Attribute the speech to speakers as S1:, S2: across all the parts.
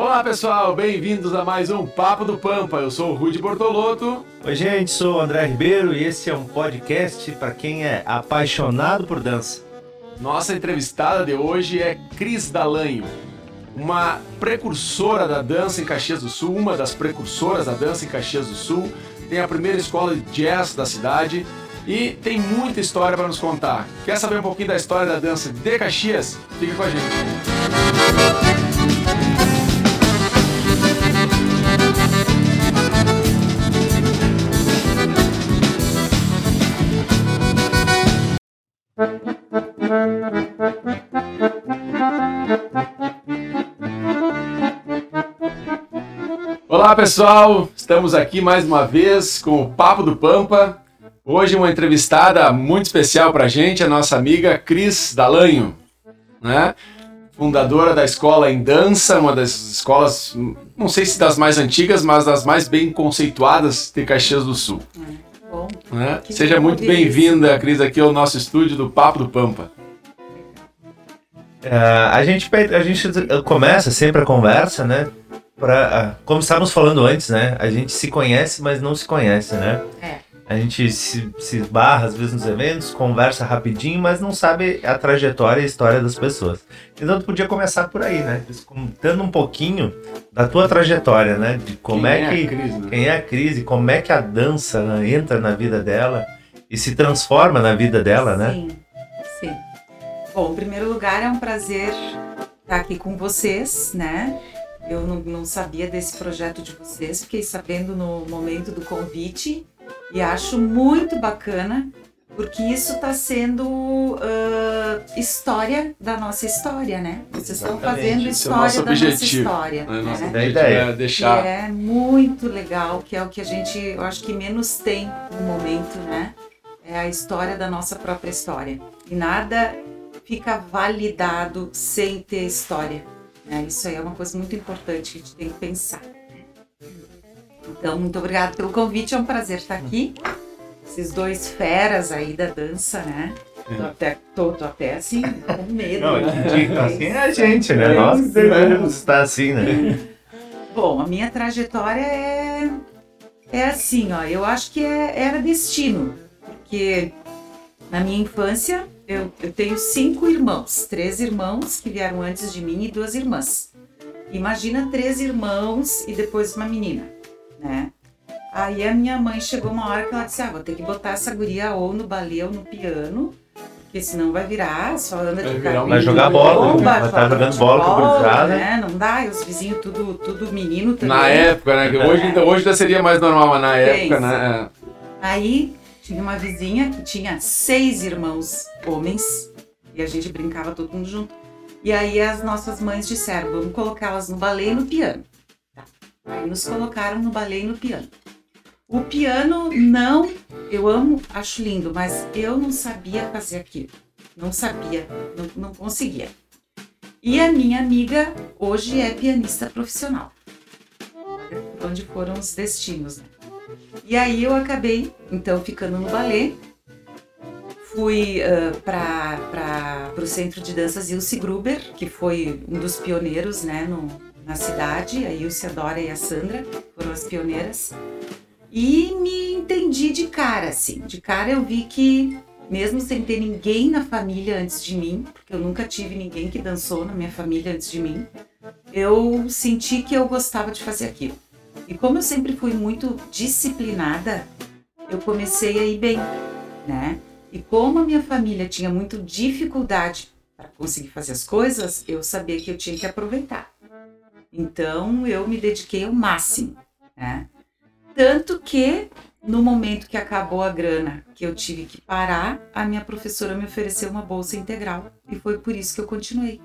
S1: Olá pessoal, bem-vindos a mais um Papo do Pampa. Eu sou o Rudy Bortolotto.
S2: Oi gente, sou o André Ribeiro e esse é um podcast para quem é apaixonado por dança.
S1: Nossa entrevistada de hoje é Cris Dalanho, uma precursora da dança em Caxias do Sul, uma das precursoras da dança em Caxias do Sul, tem a primeira escola de jazz da cidade e tem muita história para nos contar. Quer saber um pouquinho da história da dança de Caxias? Fique com a gente. Olá pessoal, estamos aqui mais uma vez com o Papo do Pampa. Hoje uma entrevistada muito especial para a gente, a nossa amiga Cris Dalanho, né? fundadora da escola em dança, uma das escolas, não sei se das mais antigas, mas das mais bem conceituadas de Caxias do Sul.
S3: Bom,
S1: né? Seja muito bem-vinda, Cris, aqui ao nosso estúdio do Papo do Pampa.
S2: Uh, a, gente, a gente começa sempre a conversa, né? Pra, uh, como estávamos falando antes, né? A gente se conhece, mas não se conhece, né?
S3: É.
S2: A gente se, se barra às vezes nos eventos, conversa rapidinho, mas não sabe a trajetória e a história das pessoas. Então tu podia começar por aí, né? Contando um pouquinho da tua trajetória, né? De como
S1: quem
S2: é,
S1: é
S2: que.
S1: Cris, né?
S2: Quem é a crise, como é que a dança né, entra na vida dela e se transforma na vida dela, né?
S3: Sim, sim. Bom, em primeiro lugar, é um prazer estar aqui com vocês, né? Eu não, não sabia desse projeto de vocês, fiquei sabendo no momento do convite e acho muito bacana, porque isso está sendo uh, história da nossa história, né? Vocês estão fazendo
S1: é
S3: história da nossa
S1: objetivo,
S3: história.
S1: né? Nosso
S3: né?
S2: ideia.
S1: é deixar
S3: Que é muito legal, que é o que a gente, eu acho que menos tem no momento, né? É a história da nossa própria história. E nada fica validado sem ter história. Né? Isso aí é uma coisa muito importante que a gente tem que pensar. Então, muito obrigada pelo convite, é um prazer estar aqui. Esses dois feras aí da dança, né? Tô até, tô, tô até assim, com medo.
S2: Não,
S3: né?
S2: a gente, assim é a gente, né?
S1: É
S2: Nós
S1: né?
S2: devemos estar assim, né?
S3: Bom, a minha trajetória é, é assim, ó. Eu acho que é- era destino, porque na minha infância eu, eu tenho cinco irmãos, três irmãos que vieram antes de mim e duas irmãs. Imagina três irmãos e depois uma menina, né? Aí a minha mãe chegou uma hora que ela disse: Ah, vou ter que botar essa guria ou no balé ou no piano, porque senão vai virar, só anda de carrinho
S2: Vai jogar bola,
S3: bomba,
S2: vai estar
S3: joga
S2: jogando bola com a gurizada.
S3: né? Não dá, e os vizinhos tudo, tudo menino também.
S1: Na época, né? que Hoje, ainda- hoje ainda seria mais normal, mas na época,
S3: isso.
S1: né?
S3: Aí tinha uma vizinha que tinha seis irmãos homens e a gente brincava todo mundo junto. E aí as nossas mães disseram: vamos colocá-las no balé e no piano. Tá. Aí nos colocaram no balé e no piano. O piano não, eu amo, acho lindo, mas eu não sabia fazer aquilo. Não sabia, não, não conseguia. E a minha amiga hoje é pianista profissional. Onde foram os destinos, né? E aí eu acabei, então, ficando no balé. Fui para o Centro de Danças Ilse Gruber, que foi um dos pioneiros né, no, na cidade. A Ilse, a Dora e a Sandra foram as pioneiras. E me entendi de cara, assim. De cara eu vi que, mesmo sem ter ninguém na família antes de mim, porque eu nunca tive ninguém que dançou na minha família antes de mim, eu senti que eu gostava de fazer aquilo. E como eu sempre fui muito disciplinada, eu comecei a ir bem, né? E como a minha família tinha muito dificuldade para conseguir fazer as coisas, eu sabia que eu tinha que aproveitar. Então eu me dediquei ao máximo, né? Tanto que no momento que acabou a grana, que eu tive que parar, a minha professora me ofereceu uma bolsa integral e foi por isso que eu continuei,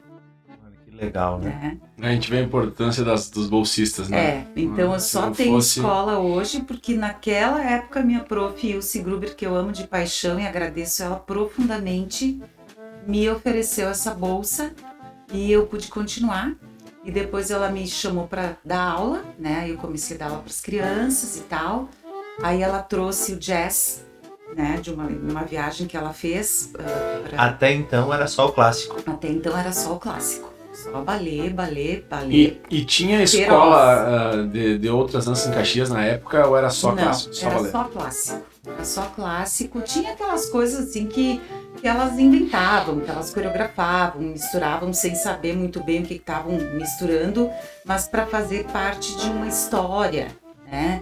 S2: legal, né?
S3: né?
S1: A gente vê a importância das, dos bolsistas, né?
S3: É, então
S1: Hum,
S3: eu só tenho
S1: fosse-
S3: escola hoje porque naquela época minha prof Ilse Gruber, que eu amo de paixão e agradeço ela profundamente, me ofereceu essa bolsa e eu pude continuar. E depois ela me chamou para dar aula, né? Aí Eu comecei a dar aula para as crianças e tal. Aí ela trouxe o jazz, né? De uma, uma viagem que ela fez. ah, pra-
S2: Até então era só o clássico.
S3: Até então era só o clássico. Só balé, balé, balé.
S1: E, e tinha escola uh, de, de outras danças em Caxias na época ou era só
S3: Não,
S1: clássico? Só
S3: era
S1: balé?
S3: só clássico. Era só clássico. Tinha aquelas coisas assim que, que elas inventavam, que elas coreografavam, misturavam sem saber muito bem o que estavam misturando, mas para fazer parte de uma história, né?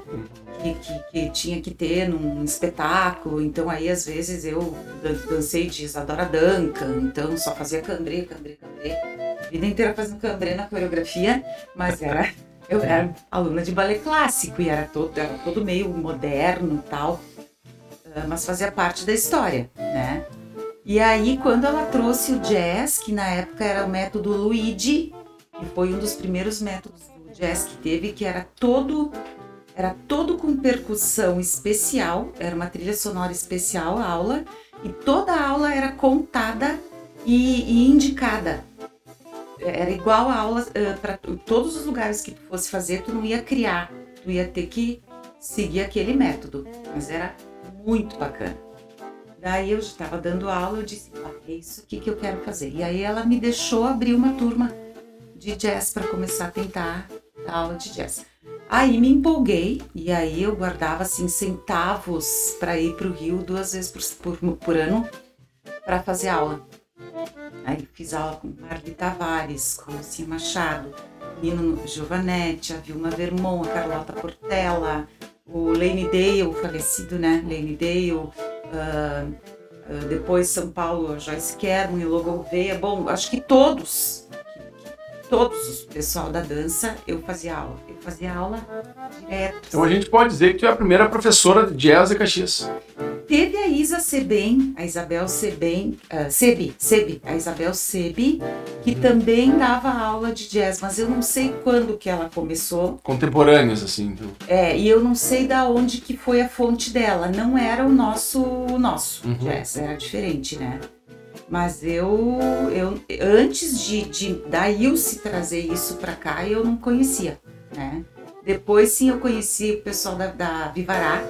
S3: Que, que, que tinha que ter num espetáculo. Então aí às vezes eu dan- dancei de Isadora Duncan, então só fazia cambrê, cambrê, cambrê. A vida inteira fazendo cambrê na coreografia, mas era eu era aluna de balé clássico e era todo, era todo meio moderno e tal, ah, mas fazia parte da história, né? E aí, quando ela trouxe o jazz, que na época era o método Luigi, que foi um dos primeiros métodos do jazz que teve, que era todo era todo com percussão especial, era uma trilha sonora especial a aula, e toda a aula era contada e, e indicada. Era igual a aula para todos os lugares que tu fosse fazer, tu não ia criar, tu ia ter que seguir aquele método, mas era muito bacana. Daí eu estava dando aula, eu disse, ah, é isso aqui que eu quero fazer. E aí ela me deixou abrir uma turma de jazz para começar a tentar dar aula de jazz. Aí me empolguei e aí eu guardava assim centavos para ir para o Rio duas vezes por, por, por ano para fazer aula. Aí fiz aula com Marli Tavares, com Lucinha Machado, Nino Giovanetti, a Vilma Vermont, a Carlota Portela, o Lane Dale, o falecido, né? Lane Dale, ah, depois São Paulo, Joyce Kerman, Elô Gouveia. Bom, acho que todos, todos o pessoal da dança, eu fazia aula. Eu fazia aula direto.
S1: Então a gente pode dizer que tu é a primeira professora de jazz de Caxias.
S3: Teve a Isa Sebem, a Isabel Sebem, uh, Sebi, Sebi, a Isabel Sebi, que também dava aula de jazz, mas eu não sei quando que ela começou.
S1: Contemporâneas, assim. Então.
S3: É, e eu não sei da onde que foi a fonte dela. Não era o nosso, o nosso
S1: Uhum.
S3: jazz, era diferente, né? Mas eu, eu antes de, de da Ilse trazer isso pra cá, eu não conhecia, né? Depois sim eu conheci o pessoal da, da Vivará,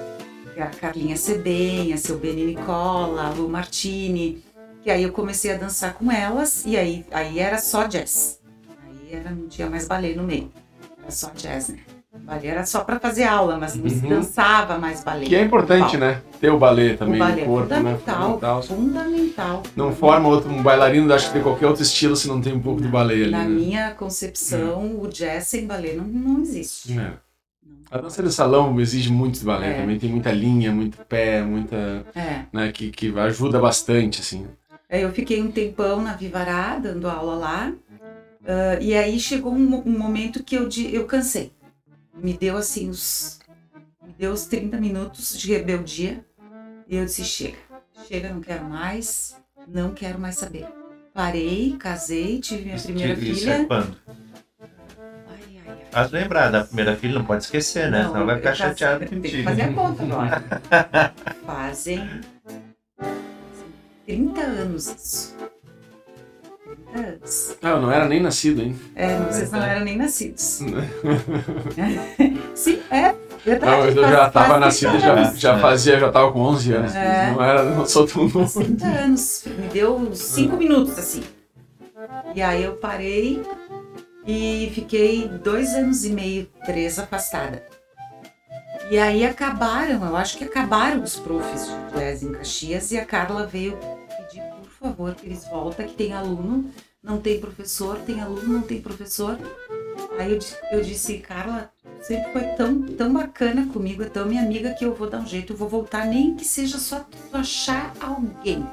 S3: era a Carlinha Sebem, a seu Beni Nicola, a Lu Martini, que aí eu comecei a dançar com elas e aí, aí era só jazz. Aí era, não tinha mais balé no meio, era só jazz, né? Balé era só pra fazer aula, mas não se
S1: Uhum.
S3: dançava mais balé.
S1: Que é importante, né? Ter o balé também
S3: o balé
S1: no corpo,
S3: é
S1: né?
S3: fundamental, fundamental.
S1: Não forma outro, um bailarino, acho que de qualquer outro estilo se não tem um pouco de balé ali.
S3: Na
S1: né?
S3: minha concepção, o jazz sem balé não, não existe.
S1: É. A dança de salão exige muito de balé
S3: É.
S1: também, tem muita linha, muito pé, muita.
S3: É.
S1: né, que, que ajuda bastante, assim.
S3: Aí eu fiquei um tempão na Vivará, dando aula lá. ah, e aí chegou um, um momento que eu, eu cansei. Me deu assim os. Me deu os 30 minutos de rebeldia. E eu disse: chega, chega, não quero mais, não quero mais saber. Parei, casei, tive minha
S2: Isso,
S3: primeira
S2: isso
S3: filha.
S2: é quando?
S3: Ai, ai, ai.
S2: Faz lembrar da primeira filha, não pode esquecer, né? Senão vai ficar chateado
S3: Tem que
S2: contigo.
S3: fazer a conta agora. Fazem 30 anos isso. 30 anos.
S1: Ah, eu não era nem nascido, hein?
S3: É, vocês não eram nem nascidos. Sim, é verdade.
S1: Não, eu
S3: faz-
S1: já estava nascido,
S3: 30
S1: já, já fazia, já estava com 11 anos.
S3: É.
S1: Não era, não sou tão novo.
S3: 30 anos. Me deu 5 minutos assim. E aí eu parei e fiquei dois anos e meio, três afastada. E aí acabaram, eu acho que acabaram os profs de jazz em Caxias e a Carla veio favor, que eles voltem, que tem aluno, não tem professor, tem aluno, não tem professor. Aí eu, eu disse, Carla, sempre foi tão, tão bacana comigo, é tão minha amiga que eu vou dar um jeito, eu vou voltar, nem que seja só tu achar alguém.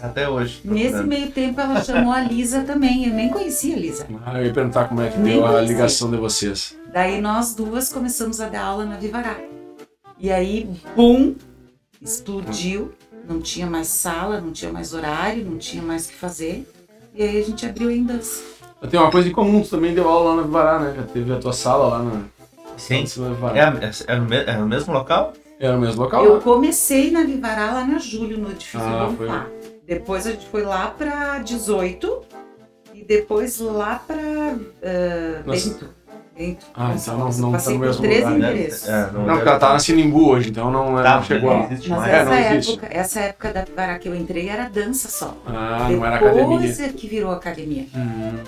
S2: Até hoje.
S3: Nesse meio tempo ela chamou a Lisa também, eu nem conhecia a Lisa.
S1: Ah, eu ia perguntar como é que
S3: Nem
S1: deu a
S3: conheci.
S1: ligação de vocês.
S3: Daí nós duas começamos a dar aula na Vivará. E aí, bum, explodiu. Não tinha mais sala, não tinha mais horário, não tinha mais o que fazer. E aí a gente abriu em dança.
S1: Tem uma coisa em comum, tu também deu aula lá na Vivará, né? Já teve a tua sala lá na,
S2: Sim.
S1: na Vivará.
S2: É, é, no é no mesmo local?
S1: Era o mesmo local?
S3: Eu
S1: né?
S3: comecei na Vivará lá na Júlio, no edifício
S1: Ah,
S3: Bonfá. Depois a gente foi lá pra 18 e depois lá pra ah,
S1: Nossa.
S3: Bento. Dentro.
S1: Ah, então não- não tá no
S3: por
S1: mesmo
S3: três
S1: lugar, né?
S3: endereços.
S2: É,
S1: Não, porque ela tá na Sinimbu hoje, então não,
S2: Tá,
S1: não chegou.
S2: não
S1: a-
S2: existe
S3: Mas
S2: mais.
S1: É,
S3: essa,
S1: não existe.
S3: época, essa época da Vivará que eu entrei era dança só.
S1: Ah, não era
S3: Depois
S1: academia.
S3: é que virou academia.
S1: Hum.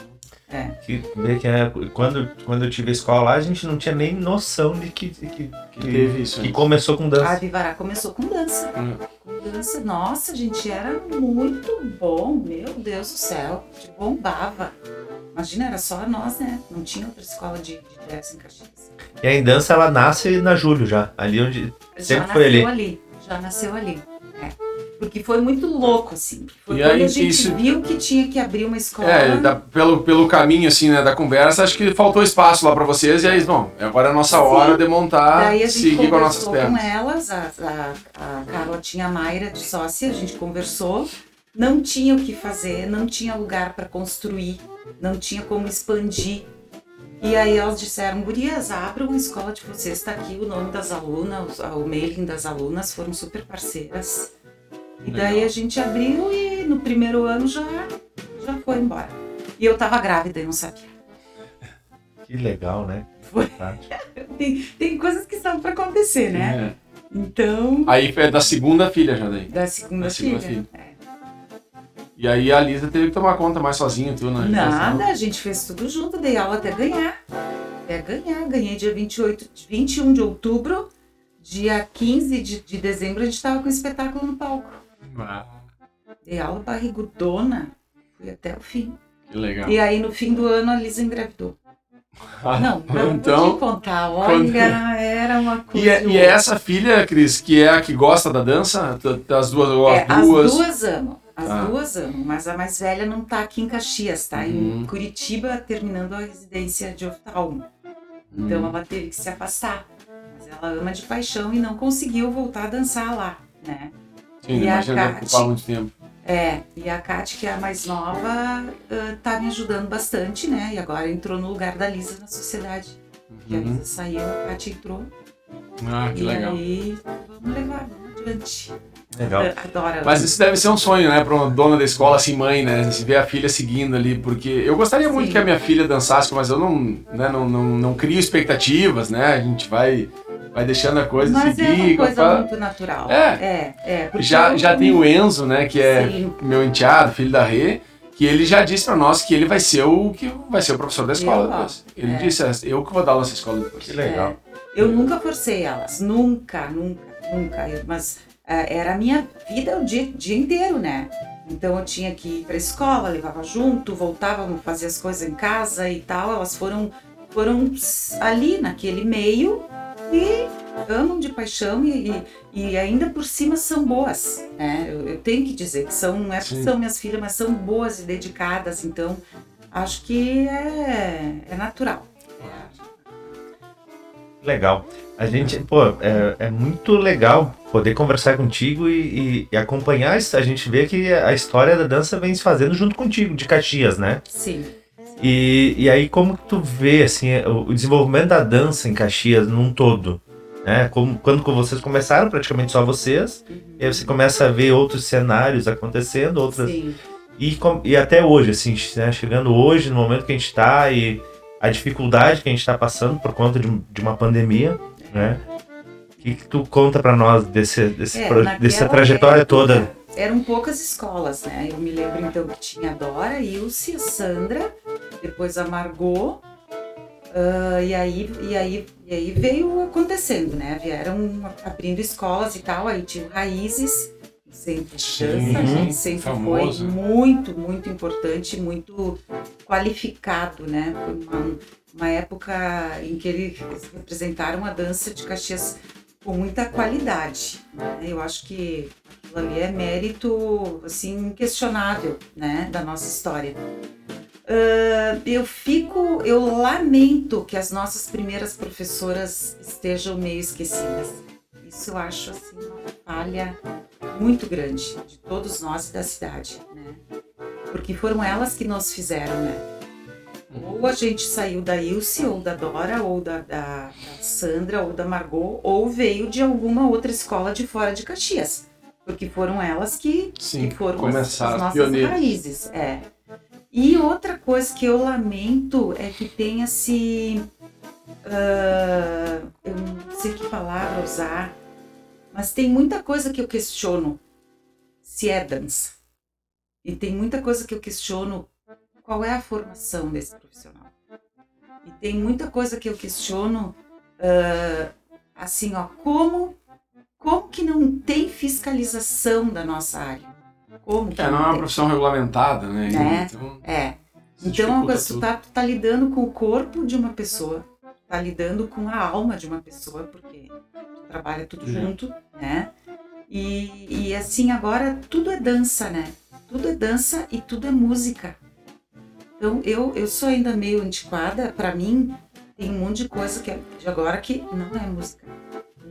S3: É.
S2: Que, que é, quando, quando eu tive a escola lá, a gente não tinha nem noção de que, de que, que,
S1: Teve isso.
S2: que começou com
S3: A
S2: dança.
S3: Vivará começou com dança.
S1: Hum.
S3: Com dança. Nossa, gente, era muito bom. Meu Deus do céu. A gente bombava. Imagina, era só nós, né? Não tinha outra escola de, de jazz em Caxias.
S2: E a dança, ela nasce na Júlio já. Ali onde. Sempre
S3: já
S2: foi
S3: nasceu
S2: ali.
S3: Já nasceu ali. É. Porque foi muito louco, assim. Foi
S1: E
S3: quando
S1: aí,
S3: a gente
S1: isso-
S3: viu que tinha que abrir uma escola.
S1: É, da- pelo, pelo caminho assim, né, da conversa, acho que faltou espaço lá pra vocês e aí, bom, agora é a nossa
S3: Sim.
S1: hora de montar,
S3: Daí a gente
S1: seguir com as nossas
S3: conversou com
S1: pernas.
S3: elas, a, a, a Carlotinha Mayra de sócia, a gente conversou, não tinha o que fazer, não tinha lugar para construir, não tinha como expandir. E aí elas disseram, gurias, abram a escola de vocês, está aqui o nome das alunas, o mailing das alunas, foram super parceiras. E daí
S1: Legal.
S3: a gente abriu e no primeiro ano já, já foi embora. E eu tava grávida e não sabia.
S2: Que legal, né?
S3: Foi. Tem, tem coisas que estavam para acontecer, né?
S1: É.
S3: Então,
S1: Aí foi da segunda filha já daí.
S3: Da segunda,
S1: Da segunda
S3: filha.
S1: filha.
S3: É.
S1: E aí a Lisa teve que tomar conta mais sozinha, tu, né?
S3: Nada, a gente fez tudo junto, dei aula até ganhar. Até ganhar. Ganhei dia 28, 21 de outubro. Dia 15 de, de dezembro a gente tava com o espetáculo no palco.
S1: Ah,
S3: Dei aula barrigudona. Fui até o fim.
S1: que legal.
S3: E aí no fim do ano a Lisa engravidou.
S1: Ah,
S3: Não, não
S1: então,
S3: te contar. Olha, era uma coisa.
S1: E é, e é essa filha, Cris, que é a que gosta da dança? As duas,
S3: É,
S1: as duas?
S3: As duas amam. As
S1: Tá.
S3: duas amam, mas a mais velha não tá aqui em Caxias, tá
S1: Uhum.
S3: em Curitiba, terminando a residência de oftalmo. Então
S1: Hum.
S3: ela teve que se afastar. Mas ela ama de paixão e não conseguiu voltar a dançar lá, né?
S1: Sim,
S3: e a
S1: imagina deve
S3: Kate?
S1: ocupar muito tempo.
S3: É, e a Kate, que é a mais nova, ah, tá me ajudando bastante, né? E agora entrou no lugar da Lisa na sociedade. Que a
S1: Uhum.
S3: Lisa saiu, a Kate entrou.
S1: Ah, que
S3: e
S1: legal.
S3: aí, vamos levar, vamos adiante.
S2: Legal.
S3: Adora.
S1: Mas isso deve ser um sonho, né, pra uma dona da escola, assim, mãe, né, se ver a filha seguindo ali, porque eu gostaria muito
S3: Sim.
S1: que a minha filha dançasse, mas eu não, né, não, não, não crio expectativas, né, a gente vai, vai deixando a coisa
S3: Mas é
S1: seguir.
S3: uma coisa
S1: pra-
S3: muito natural.
S1: É.
S3: É, é.
S1: Já,
S3: eu-
S1: já tem o Enzo, né, que é
S3: Sim.
S1: meu enteado, filho da Rê, que ele já disse pra nós que ele vai ser o que vai ser o professor da escola
S3: Eu
S1: depois. Ele
S3: É.
S1: disse, eu que vou dar aula nessa escola depois.
S2: Que legal.
S3: Eu nunca forcei elas, nunca, nunca, nunca. Mas era a minha vida o dia, dia inteiro, né? Então eu tinha que ir pra escola, levava junto, voltava, fazia as coisas em casa e tal. Elas foram, foram ali naquele meio e amam de paixão e, e, e ainda por cima são boas, né? Eu, eu tenho que dizer que são, não é
S1: Sim.
S3: são minhas filhas, mas são boas e dedicadas. Então acho que é, é natural.
S2: Legal. A gente, pô, é, é muito legal poder conversar contigo e, e- e acompanhar. A gente vê que a história da dança vem se fazendo junto contigo, de Caxias, né?
S3: Sim.
S2: E, e aí, como que tu vê, assim, o, o desenvolvimento da dança em Caxias num todo? Né? Como, quando vocês começaram, praticamente só vocês, e aí você começa a ver outros cenários acontecendo, outras...
S3: Sim.
S2: E, e até hoje, assim, né, chegando hoje, no momento que a gente está e a dificuldade que a gente está passando por conta de, de uma pandemia, né? O que, que tu conta para nós desse, desse
S3: É,
S2: pro- dessa trajetória
S3: época,
S2: toda?
S3: Eram poucas escolas, né? Eu me lembro então que tinha a Dora, a Ilse, a Sandra, depois a Margot, ah, e, aí, e, aí, e aí veio acontecendo, né? Vieram abrindo escolas e tal, aí tinha o Raízes, de
S1: Sim,
S3: dança, né? sempre
S1: famoso.
S3: foi muito, muito importante, muito qualificado, né? Foi uma, uma época em que eles representaram a dança de Caxias com muita qualidade. Né? Eu acho que aquilo ali é mérito assim inquestionável, né, da nossa história. Ah, eu fico, eu lamento que as nossas primeiras professoras estejam meio esquecidas. Isso eu acho assim uma falha muito grande de todos nós e da cidade, né? Porque foram elas que nos fizeram, né? Ou a gente saiu da Ilse, ou da Dora, ou da, da- da Sandra, ou da Margot, ou veio de alguma outra escola de fora de Caxias. Porque foram elas que,
S1: Sim,
S3: que foram as,
S1: começaram
S3: as
S1: as
S3: nossas
S1: pioneiras.
S3: raízes. É. E outra coisa que eu lamento é que tenha se uh, eu não sei que palavra usar, mas tem muita coisa que eu questiono se é dança. E tem muita coisa que eu questiono qual é a formação desse profissional. E tem muita coisa que eu questiono, uh, assim, ó, como, como que não tem fiscalização da nossa área? Como que
S1: é, não, é uma profissão regulamentada, né?
S3: É, então, é. Então, tu tá, tu tá lidando com o corpo de uma pessoa, tá lidando com a alma de uma pessoa, porque trabalha tudo uhum. junto, né? E, e assim, agora tudo é dança, né? Tudo é dança e tudo é música. Então, eu, eu sou ainda meio antiquada, para mim, tem um monte de coisa que é de agora que não é música.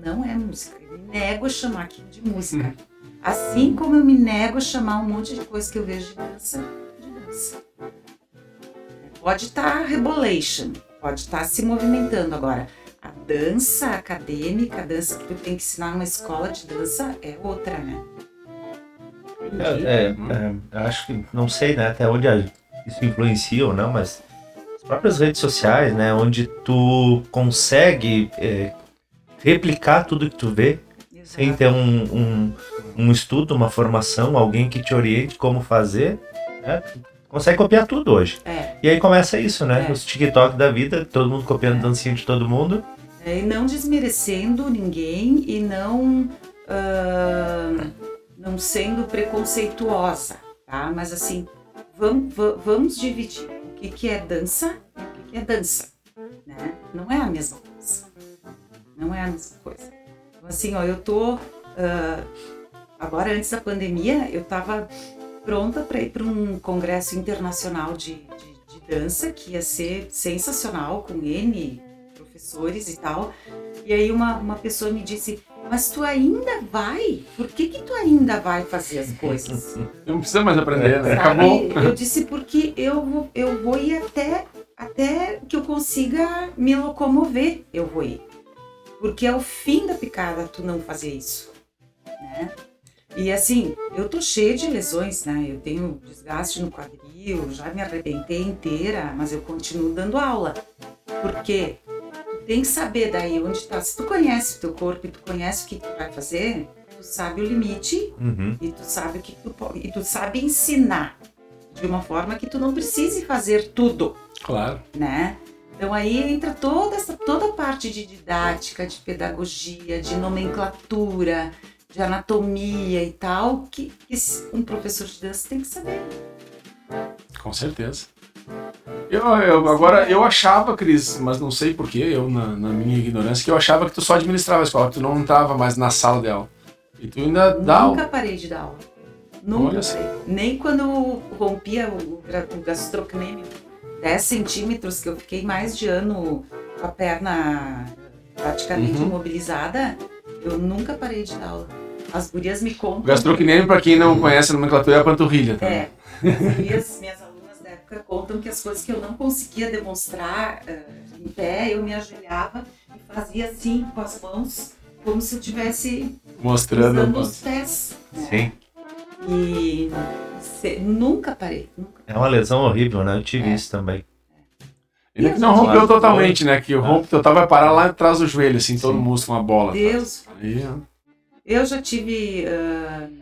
S3: Não é música. Eu me nego a chamar aquilo de música. Uhum. Assim como eu me nego a chamar um monte de coisa que eu vejo de dança de dança. Pode estar tá rebolation, pode estar tá se movimentando agora. Dança acadêmica, a dança que tu tem que ensinar numa escola de dança é outra, né?
S2: É, é, é, acho que não sei né, até onde isso influencia ou não, mas as próprias redes sociais, né, onde tu consegue é, replicar tudo que tu vê Exato. sem ter um, um, um, estudo, uma formação, alguém que te oriente como fazer, né, consegue copiar tudo hoje.
S3: É.
S2: E aí começa isso, né? É. Os TikTok da vida, todo mundo copiando é. dancinha de todo mundo.
S3: É, e não desmerecendo ninguém e não, uh, não sendo preconceituosa, tá? Mas assim, vamos, vamos dividir o que, que é dança e o que, que é dança, né? Não é a mesma coisa. Não é a mesma coisa. Então, assim, ó, eu tô... Uh, agora, antes da pandemia, eu tava pronta para ir para um congresso internacional de, de, de, dança que ia ser sensacional com N professores e tal. E aí uma, uma pessoa me disse, mas tu ainda vai? Por que que tu ainda vai fazer as coisas?
S1: Não precisa mais aprender, né? Acabou.
S3: Eu disse porque eu vou, eu vou ir até, até que eu consiga me locomover, eu vou ir. Porque é o fim da picada tu não fazer isso, né? E assim, eu tô cheia de lesões, né? Eu tenho desgaste no quadril, já me arrebentei inteira, mas eu continuo dando aula. Porque tu tem que saber daí onde tá. Se tu conhece o teu corpo e tu conhece o que tu vai fazer, tu sabe o limite
S2: uhum.
S3: e tu sabe o que tu pode. E tu sabe ensinar de uma forma que tu não precise fazer tudo.
S1: Claro.
S3: Né? Então aí entra toda essa toda a parte de didática, de pedagogia, de nomenclatura, de anatomia e tal, que, que um professor de dança tem que saber.
S1: Com certeza. Eu, eu, agora, eu achava, Cris, mas não sei porquê, eu na, na, minha ignorância, que eu achava que tu só administrava a escola, que tu não estava mais na sala de aula. E tu ainda dá
S3: Nunca parei de dar aula. Nunca. Nem quando rompia o, o gastrocnêmio, 10 centímetros, que eu fiquei mais de ano com a perna praticamente uhum. imobilizada, eu nunca parei de dar aula. As gurias me contam.
S1: Gastrocnêmio, para quem não conhece a nomenclatura, é a panturrilha.
S3: Tá? É. As gurias, minhas alunas época, contam que as coisas que eu não conseguia demonstrar uh, em pé, eu me ajoelhava e fazia assim com as mãos, como se eu estivesse
S1: mostrando
S3: os pés.
S2: Né? Sim.
S3: E se, nunca parei. Nunca
S2: É uma lesão horrível, né? Eu tive é. isso também.
S1: Ele que não rompeu totalmente, né? Que o rompe total vai parar lá atrás do joelho, assim, Sim. todo o músculo, uma bola.
S3: Deus. Aí, eu já tive uh,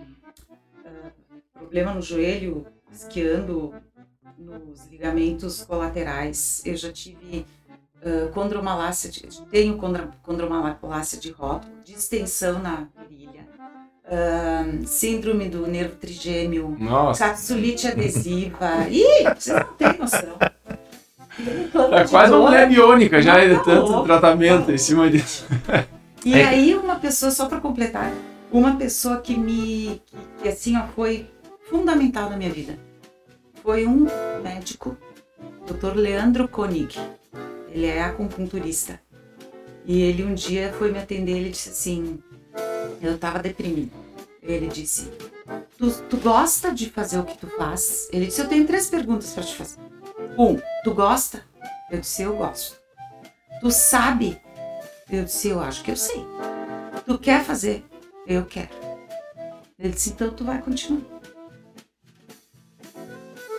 S3: uh, problema no joelho, esquiando nos ligamentos colaterais. Eu já tive uh, condromalácia, de, tenho condromalácia de rótulo, distensão na virilha, uh, síndrome do nervo trigêmeo,
S1: Nossa.
S3: capsulite adesiva. Ih, vocês não têm noção.
S1: É quase uma mulher biônica já, tá de tanto louco, tratamento tá em cima disso.
S3: E é. aí uma pessoa, só para completar, uma pessoa que me, que, que, assim, ó, foi fundamental na minha vida, foi um médico, Dr. Leandro Koenig. Ele é acupunturista. E ele um dia foi me atender, ele disse assim, eu estava deprimido. Ele disse, tu, tu gosta de fazer o que tu faz? Ele disse, eu tenho três perguntas para te fazer. Um, tu gosta? Eu disse, eu gosto. Tu sabe eu disse, eu acho que eu sei. Tu quer fazer? Eu quero. Ele disse, então tu vai continuar.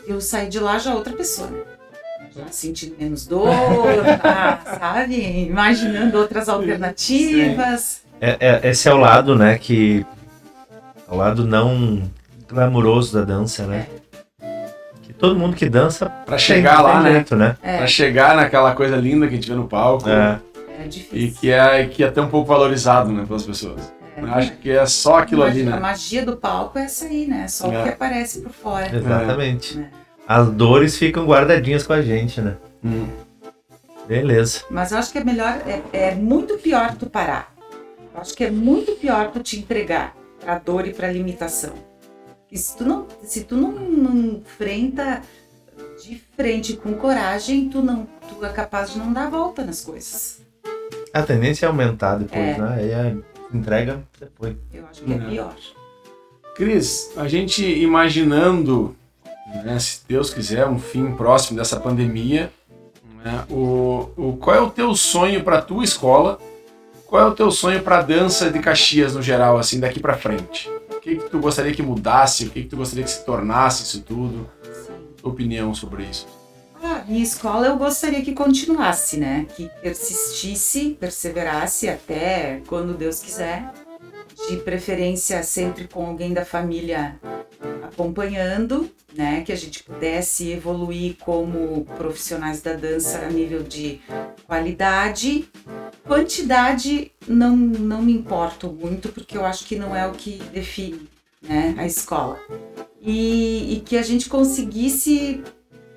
S3: Eu saí de lá já outra pessoa, né? já sentindo menos dor, tá, sabe? Imaginando outras alternativas.
S2: É, é, esse é o lado, né, que... É o lado não glamuroso da dança, né? Que todo mundo que dança
S1: Pra chegar lá, né?
S2: jeito, né?
S3: É,
S1: Pra chegar naquela coisa linda que a gente vê no palco.
S2: É.
S3: é
S1: E
S3: difícil.
S1: que é, que é até um pouco valorizado, né, pelas pessoas. Eu acho que é só aquilo ali,
S3: A
S1: né?
S3: magia do palco é essa aí, né? Só
S1: É.
S3: o que aparece por fora.
S2: Exatamente.
S3: É.
S2: As dores ficam guardadinhas com a gente, né?
S1: Hum.
S2: Beleza.
S3: Mas eu acho que é melhor, é, é muito pior tu parar. Eu acho que é muito pior tu te entregar pra dor e pra limitação. E se tu não, se tu não, não enfrenta de frente com coragem, tu não, tu é capaz de não dar a volta nas coisas.
S2: A tendência é aumentar depois,
S3: É.
S2: né? Aí a entrega depois.
S3: Eu acho que é pior.
S1: Cris, a gente imaginando, né, se Deus quiser, um fim próximo dessa pandemia, né, o, o, qual é o teu sonho para tua escola? Qual é o teu sonho para a dança de Caxias no geral, assim, daqui para frente? O que, que tu gostaria que mudasse? O que, que tu gostaria que se tornasse isso tudo?
S3: Sim.
S1: Tua opinião sobre isso?
S3: Ah, minha escola eu gostaria que continuasse, né? Que persistisse, perseverasse até quando Deus quiser. De preferência sempre com alguém da família acompanhando, né? Que a gente pudesse evoluir como profissionais da dança a nível de qualidade. Quantidade não, não me importo muito, porque eu acho que não é o que define né, a escola. E, e que a gente conseguisse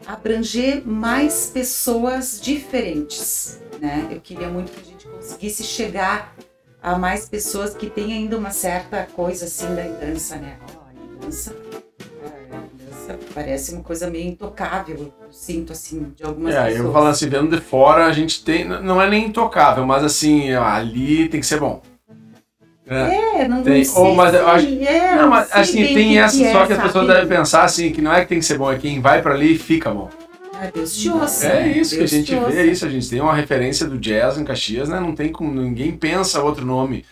S3: abranger mais pessoas diferentes, né? Eu queria muito que a gente conseguisse chegar a mais pessoas que têm ainda uma certa coisa assim da dança, né? Olha, dança, é, dança parece uma coisa meio intocável, eu sinto assim de algumas
S1: é,
S3: pessoas.
S1: eu falando assim, vendo de fora, a gente tem, não é nem intocável, mas assim, ali tem que ser bom. É.
S3: É, não,
S1: Tem-
S3: não sei
S1: ou, mas eu acho-
S3: é,
S1: Não, mas assim, tem
S3: que
S1: essa
S3: que
S1: só
S3: é,
S1: que as pessoas devem pensar assim, que não é que tem que ser bom, é quem vai pra ali e fica bom.
S3: Ah, Deus te ouça.
S1: É isso que a
S3: Deus
S1: gente vê, é isso. A gente tem uma referência do jazz em Caxias, né? Não tem como, ninguém pensa outro nome.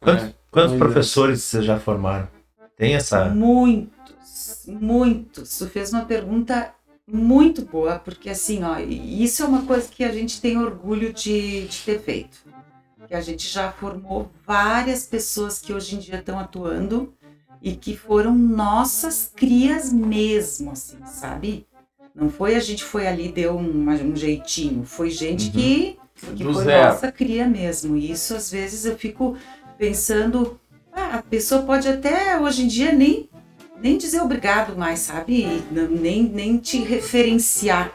S2: Quantos,
S1: né?
S2: quantos professores vocês já formaram? Tem essa.
S3: Muitos, muitos. Tu fez uma pergunta muito boa, porque assim, ó, isso é uma coisa que a gente tem orgulho de, de ter feito. Que a gente já formou várias pessoas que hoje em dia estão atuando e que foram nossas crias mesmo, assim, sabe? Não foi a gente foi ali e deu um, um jeitinho, foi gente
S2: Uhum.
S3: que, que
S1: Do
S3: foi
S1: zero.
S3: nossa cria mesmo. E isso às vezes eu fico pensando, ah, a pessoa pode até hoje em dia nem, nem dizer obrigado mais, sabe? Não- nem, nem te referenciar.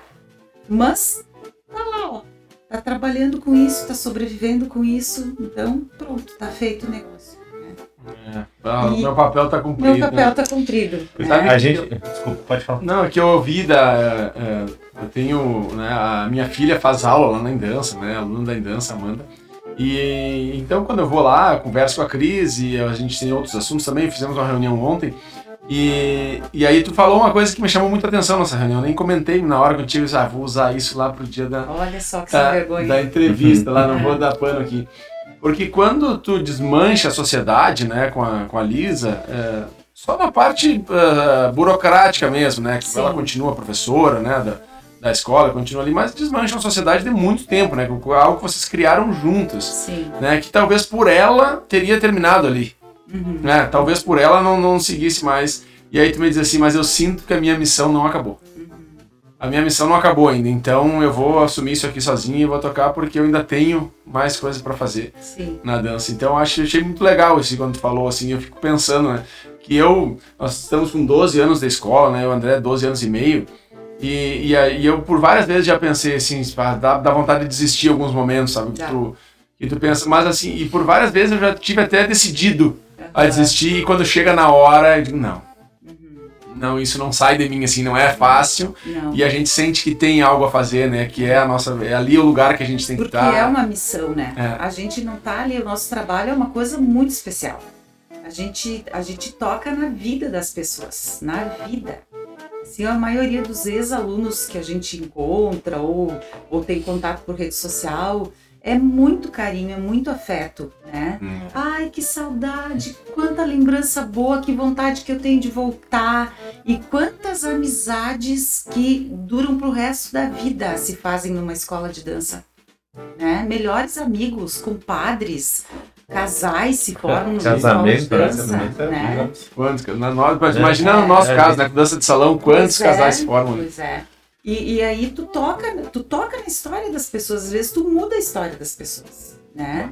S3: Mas ó. Tá trabalhando com isso, tá sobrevivendo com isso. Então, pronto, tá feito o negócio.
S1: É, tá,
S3: E-
S1: meu papel tá cumprido.
S3: Meu papel
S1: né?
S3: tá cumprido.
S1: Sabe
S3: né?
S2: A gente. Desculpa, pode falar.
S1: Não, é que eu ouvi da. é, eu tenho. Né, a minha filha faz aula lá na Endança, né? Aluna da Endança, Amanda. E então quando eu vou lá, eu converso com a Cris e a gente tem outros assuntos também, fizemos uma reunião ontem. E, e aí tu falou uma coisa que me chamou muita atenção nessa reunião, eu nem comentei na hora contigo, ah, vou usar isso lá pro dia da,
S3: Olha só que
S1: da,
S3: vergonha.
S1: da entrevista lá, não vou dar pano aqui. Porque quando tu desmancha a sociedade, né, com a, com a Lisa, é, só na parte ah, burocrática mesmo, né, que
S3: Sim.
S1: ela continua professora, né, da, da escola, continua ali, mas desmancha a sociedade de muito tempo, né, algo que vocês criaram juntos,
S3: Sim.
S1: né, que talvez por ela teria terminado ali,
S3: Uhum.
S1: né, talvez por ela não, não seguisse mais. E aí tu me diz assim, mas eu sinto que a minha missão não acabou.
S3: Uhum.
S1: A minha missão não acabou ainda, então eu vou assumir isso aqui sozinho e vou tocar porque eu ainda tenho mais coisas pra fazer
S3: Sim.
S1: na dança. Então eu acho, achei muito legal isso quando tu falou assim, eu fico pensando, né, que eu, nós estamos com 12 anos da escola, né, o André 12 anos e meio, e, e, aí eu por várias vezes já pensei assim, dá, dá vontade de desistir em alguns momentos, sabe, que tu, que tu pensa, mas assim, e por várias vezes eu já tive até decidido a desistir e quando chega na hora, eu digo, não,
S3: Uhum.
S1: não, isso não sai de mim assim, não é fácil,
S3: Não.
S1: e a gente sente que tem algo a fazer, né? Que é a nossa. É ali o lugar que a gente tem que
S3: Porque
S1: estar.
S3: é uma missão, né?
S1: É.
S3: A gente não tá ali, o nosso trabalho é uma coisa muito especial. A gente, a gente toca na vida das pessoas, na vida. Assim, a maioria dos ex-alunos que a gente encontra ou, ou tem contato por rede social é muito carinho, é muito afeto, né?
S1: Hum.
S3: Ai, que saudade, quanta lembrança boa, que vontade que eu tenho de voltar E quantas amizades que duram pro resto da vida se fazem numa escola de dança? Né? Melhores amigos, compadres, casais se formam
S2: Casamento,
S3: de dança.
S2: casamento é
S3: Né?
S1: Quantos? Na, no- mas imagina no
S2: É,
S1: nosso
S2: é,
S1: caso, né? Com dança de salão, quantos
S3: Pois é,
S1: casais se formam? ali?
S3: Pois é. E, e aí tu toca, tu toca na história das pessoas, às vezes tu muda a história das pessoas, né?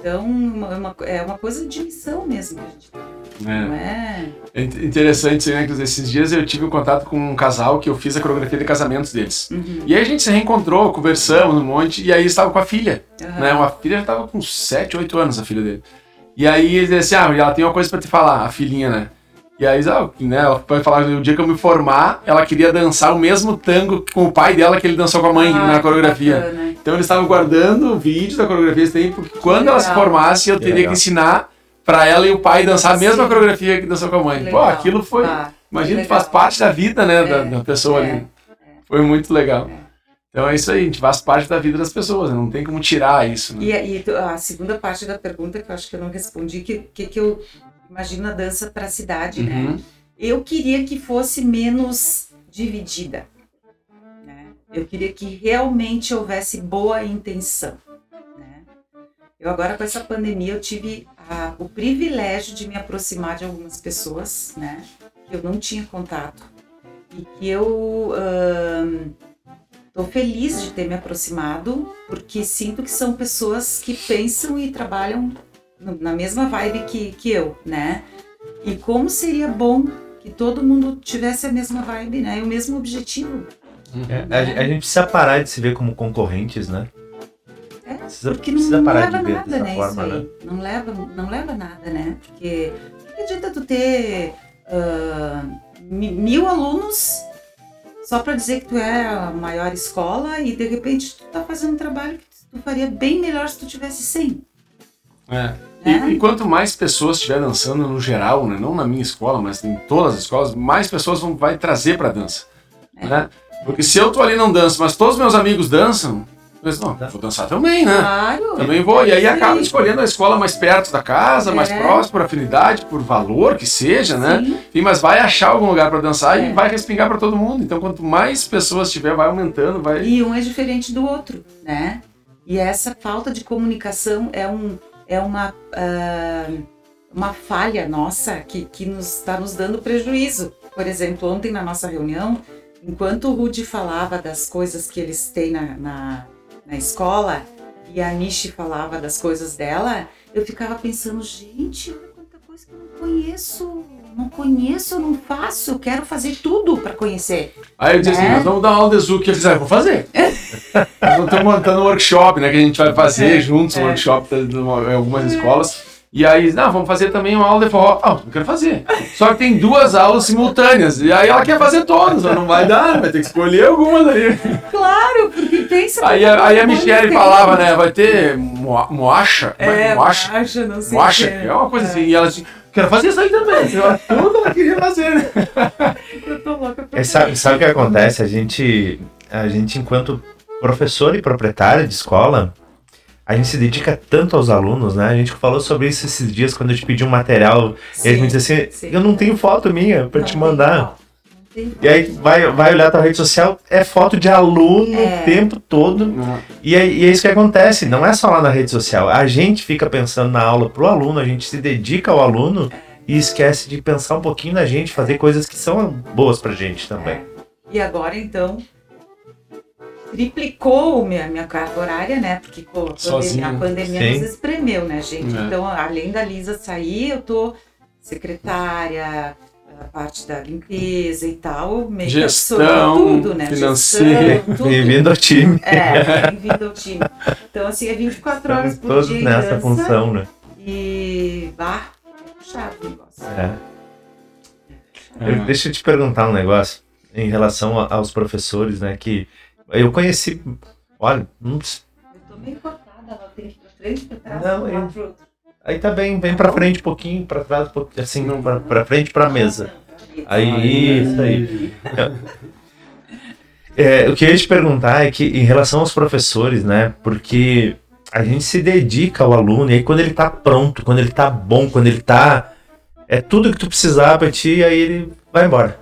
S3: Então uma- uma- é uma coisa de missão mesmo que a gente tem, não
S1: É.
S3: é?
S1: Int- interessante, né? Que esses dias eu tive um contato com um casal que eu fiz a coreografia de casamentos deles.
S3: Uhum.
S1: E aí a gente se reencontrou, conversamos um monte, e aí eles estavam com a filha.
S3: Aham.
S1: Né? Uma filha já tava com 7, 8 anos, a filha dele. E aí ele disse assim, ah, ela tem uma coisa pra te falar, a filhinha, né? E aí, né, ela vai falar, o dia que eu me formar, ela queria dançar o mesmo tango com o pai dela que ele dançou com a mãe
S3: Ah,
S1: na coreografia.
S3: bacana.
S1: Então eles estavam guardando o vídeo da coreografia esse tempo, porque quando ela se
S3: legal.
S1: formasse, eu
S2: Que
S1: teria
S2: legal.
S1: que ensinar pra ela e o pai dançar a mesma
S3: Sim.
S1: coreografia que dançou com a mãe.
S3: Que
S1: Pô,
S3: legal.
S1: aquilo foi.
S3: Ah,
S1: imagina faz
S3: legal.
S1: parte da vida, né, da,
S3: É,
S1: da pessoa
S3: é,
S1: ali. Foi muito legal.
S3: É.
S1: Então é isso aí, a gente faz parte da vida das pessoas, né? não tem como tirar isso. Né?
S3: E, a- e a segunda parte da pergunta que eu acho que eu não respondi, que que, que eu imagino a dança para a cidade, né?
S1: Uhum.
S3: Eu queria que fosse menos dividida. né? Eu queria que realmente houvesse boa intenção. né? Eu agora com essa pandemia eu tive a- o privilégio de me aproximar de algumas pessoas, né? Que eu não tinha contato e que eu estou feliz de ter me aproximado porque sinto que são pessoas que pensam e trabalham na mesma vibe que, que eu, né? E como seria bom que todo mundo tivesse a mesma vibe, né? E o mesmo objetivo.
S2: É, a, a gente precisa parar de se ver como concorrentes, né?
S3: É,
S2: Precisa,
S3: porque não,
S2: precisa
S3: não
S2: parar
S3: leva
S2: de ver
S3: nada,
S2: dessa
S3: né?
S2: forma,
S3: isso aí.
S2: né?
S3: Não leva, não leva nada, né? Porque o que adianta tu ter mi- mil alunos só para dizer que tu é a maior escola e de repente tu tá fazendo um trabalho que tu faria bem melhor se tu tivesse 100.
S1: É.
S3: né?
S1: E, e quanto mais pessoas estiver dançando no geral, né? não na minha escola, mas em todas as escolas, mais pessoas vão vai trazer pra dança.
S3: É.
S1: Né? Porque se eu tô ali e não danço, mas todos meus amigos dançam, eu penso, não, vou dançar também, né?
S3: Claro.
S1: Também vou. E aí acaba escolhendo a escola mais perto da casa, mais
S3: É.
S1: próximo, por afinidade, por valor que seja, né?
S3: Sim.
S1: Mas vai achar algum lugar pra dançar
S3: É.
S1: e vai respingar pra todo mundo. Então, quanto mais pessoas tiver, vai aumentando, vai.
S3: E um é diferente do outro, né? E essa falta de comunicação é, um, é uma, ah, uma falha nossa que, que nos está nos dando prejuízo. Por exemplo, ontem na nossa reunião, enquanto o Rudy falava das coisas que eles têm na, na, na escola e a Nishi falava das coisas dela, eu ficava pensando, gente, olha quanta coisa que eu não conheço. Não conheço, não faço, quero fazer tudo para conhecer.
S1: Aí eu disse assim,
S3: É.
S1: nós vamos dar uma aula de Zuki. Eu disse, ah, eu vou fazer. nós estamos montando um workshop, né? Que a gente vai fazer
S3: É,
S1: juntos, um
S3: é.
S1: workshop de uma- em algumas escolas. E aí, não, vamos fazer também uma aula de forró. Ah, eu quero fazer. Só que tem duas aulas simultâneas. E aí ela quer fazer todas, mas não vai dar, vai ter que escolher algumas aí.
S3: Claro, porque pensa
S1: Aí, a- aí a Michelle falava, né? Vai ter moa- moacha?
S3: É,
S1: moacha?
S3: acha, não sei.
S1: Moacha,
S3: quê.
S1: é uma coisa assim. E ela disse, quero fazer isso aí também. Eu, Tudo ela queria fazer, né?
S3: Eu tô louca pra
S2: É, sabe, sabe o que acontece? A gente, a gente, enquanto professor e proprietário de escola, a gente se dedica tanto aos alunos, né? A gente falou sobre isso esses dias quando eu te pedi um material e a gente disse assim,
S3: sim.
S2: eu não tenho foto minha pra
S3: Não
S2: te
S3: tem
S2: mandar. E aí vai, vai olhar tua rede social, é foto de aluno
S3: É.
S2: o tempo todo. E é, e é isso que acontece, não é só lá na rede social. A gente fica pensando na aula pro aluno, a gente se dedica ao aluno e esquece de pensar um pouquinho na gente, fazer coisas que são boas pra gente também.
S3: E agora, então, triplicou minha, minha carga horária, né? Porque pô, a pandemia, a pandemia
S2: Sim.
S3: nos espremeu, né, gente?
S1: É.
S3: Então, além da Lisa sair, eu tô secretária, a parte da limpeza e tal, meio que
S1: Gestão,
S3: tudo, né?
S1: financeira.
S3: Gestão, tudo.
S2: Bem-vindo ao time.
S3: É, bem-vindo ao time. Então, assim, é 24 horas por
S2: todos
S3: dia em
S2: nessa
S3: dança.
S2: função, né?
S3: E, bah, é puxado o negócio.
S2: É.
S1: É.
S2: Eu- deixa eu te perguntar um negócio em relação a- aos professores, né? Que eu conheci. Olha, não
S3: Eu tô meio cortada, ela tem que ir pra frente, pra trás,
S2: Não,
S3: pra
S2: eu-
S3: pro outro.
S2: Aí tá bem, vem pra frente um pouquinho, pra trás, um pouquinho, assim,
S1: Não.
S2: pra, pra frente pra mesa. Aí, isso aí. É, o que eu ia te perguntar é que em relação aos professores, né? Porque a gente se dedica ao aluno e aí quando ele tá pronto, quando ele tá bom, quando ele tá. É tudo que tu precisar pra ti, aí ele vai embora.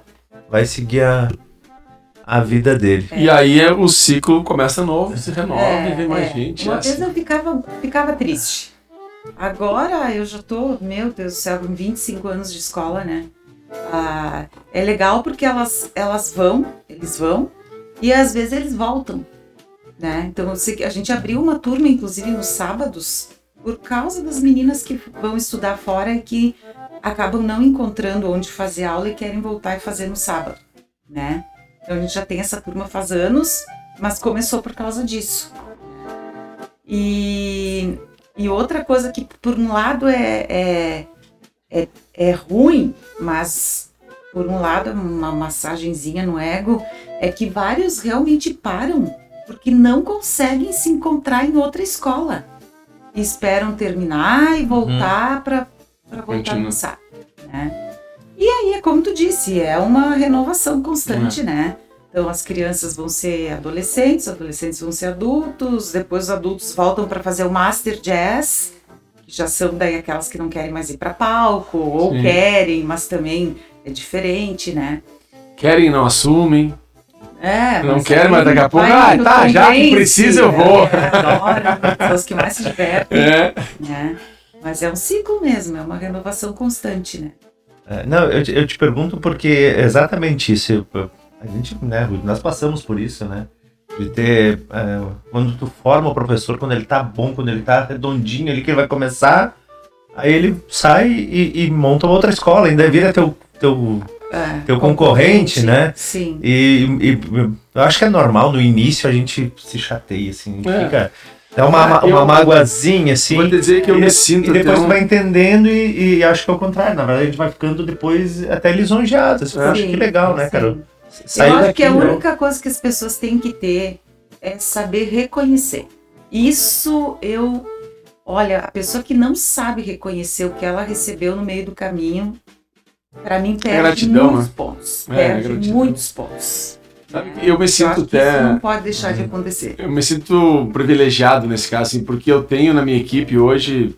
S2: vai seguir a, a vida dele.
S1: E aí é, o ciclo começa novo, se renova
S3: É,
S1: e vem mais
S3: é.
S1: gente.
S3: Uma
S1: é
S3: vez
S1: assim.
S3: eu ficava, ficava triste. Agora eu já tô, meu Deus do céu, com 25 anos de escola, né? Ah, é legal porque elas, elas vão, eles vão, e às vezes eles voltam, né? Então a gente abriu uma turma, inclusive, nos sábados, por causa das meninas que vão estudar fora e que acabam não encontrando onde fazer aula e querem voltar e fazer no sábado, né? Então a gente já tem essa turma faz anos, mas começou por causa disso. E, e outra coisa que, por um lado, é, é, é, é ruim, mas por um lado é uma massagenzinha no ego, é que vários realmente param porque não conseguem se encontrar em outra escola. E esperam terminar e voltar para voltar
S1: Continua.
S3: no sábado. Né? E aí, é como tu disse, é uma renovação constante, né? Então as crianças vão ser adolescentes, os adolescentes vão ser adultos, depois os adultos voltam para fazer o Master Jazz, que já são daí aquelas que não querem mais ir para palco, ou
S1: Sim.
S3: querem, mas também é diferente, né?
S1: Querem, não assumem.
S3: É,
S1: Não
S3: mas
S1: querem,
S3: aí
S1: mas daqui a pouco, ah, tá, já que precisa, eu
S3: né?
S1: vou.
S3: Adoro, são os que mais se divertem,
S1: É.
S3: né? Mas é um ciclo mesmo, é uma renovação constante, né?
S2: É, Não, eu te, eu te pergunto porque é exatamente isso. A gente, né, nós passamos por isso, né? De ter. é, quando tu forma o professor, quando ele tá bom, quando ele tá redondinho ali, que ele vai começar, aí ele sai e, e monta outra escola, ainda vira teu. teu
S3: É,
S2: Teu concorrente, né?
S3: Sim.
S2: e, e eu acho que é normal, no início a gente se chateia, assim,
S1: É.
S2: fica. Dá uma, ma-
S1: Eu-
S2: uma magoazinha, assim.
S1: Vou dizer que eu
S2: e,
S1: me sinto
S2: e depois
S1: um-
S2: vai entendendo e, e acho que é o contrário. Na verdade, a gente vai ficando depois até lisonjeado. Assim, Poxa,
S3: Sim,
S2: que legal, né,
S3: sim.
S2: Cara?
S3: Eu
S2: Saiu
S3: acho que a
S2: né?
S3: única coisa que as pessoas têm que ter é saber reconhecer. Isso eu. Olha, a pessoa que não sabe reconhecer o que ela recebeu no meio do caminho, para mim perde
S1: gratidão,
S3: muitos
S1: né?
S3: pontos.
S1: É,
S3: perde
S1: gratidão.
S3: muitos pontos.
S1: Sabe que eu me
S3: Eu
S1: sinto até.
S3: não pode deixar de acontecer.
S1: Eu me sinto privilegiado nesse caso, assim, porque eu tenho na minha equipe hoje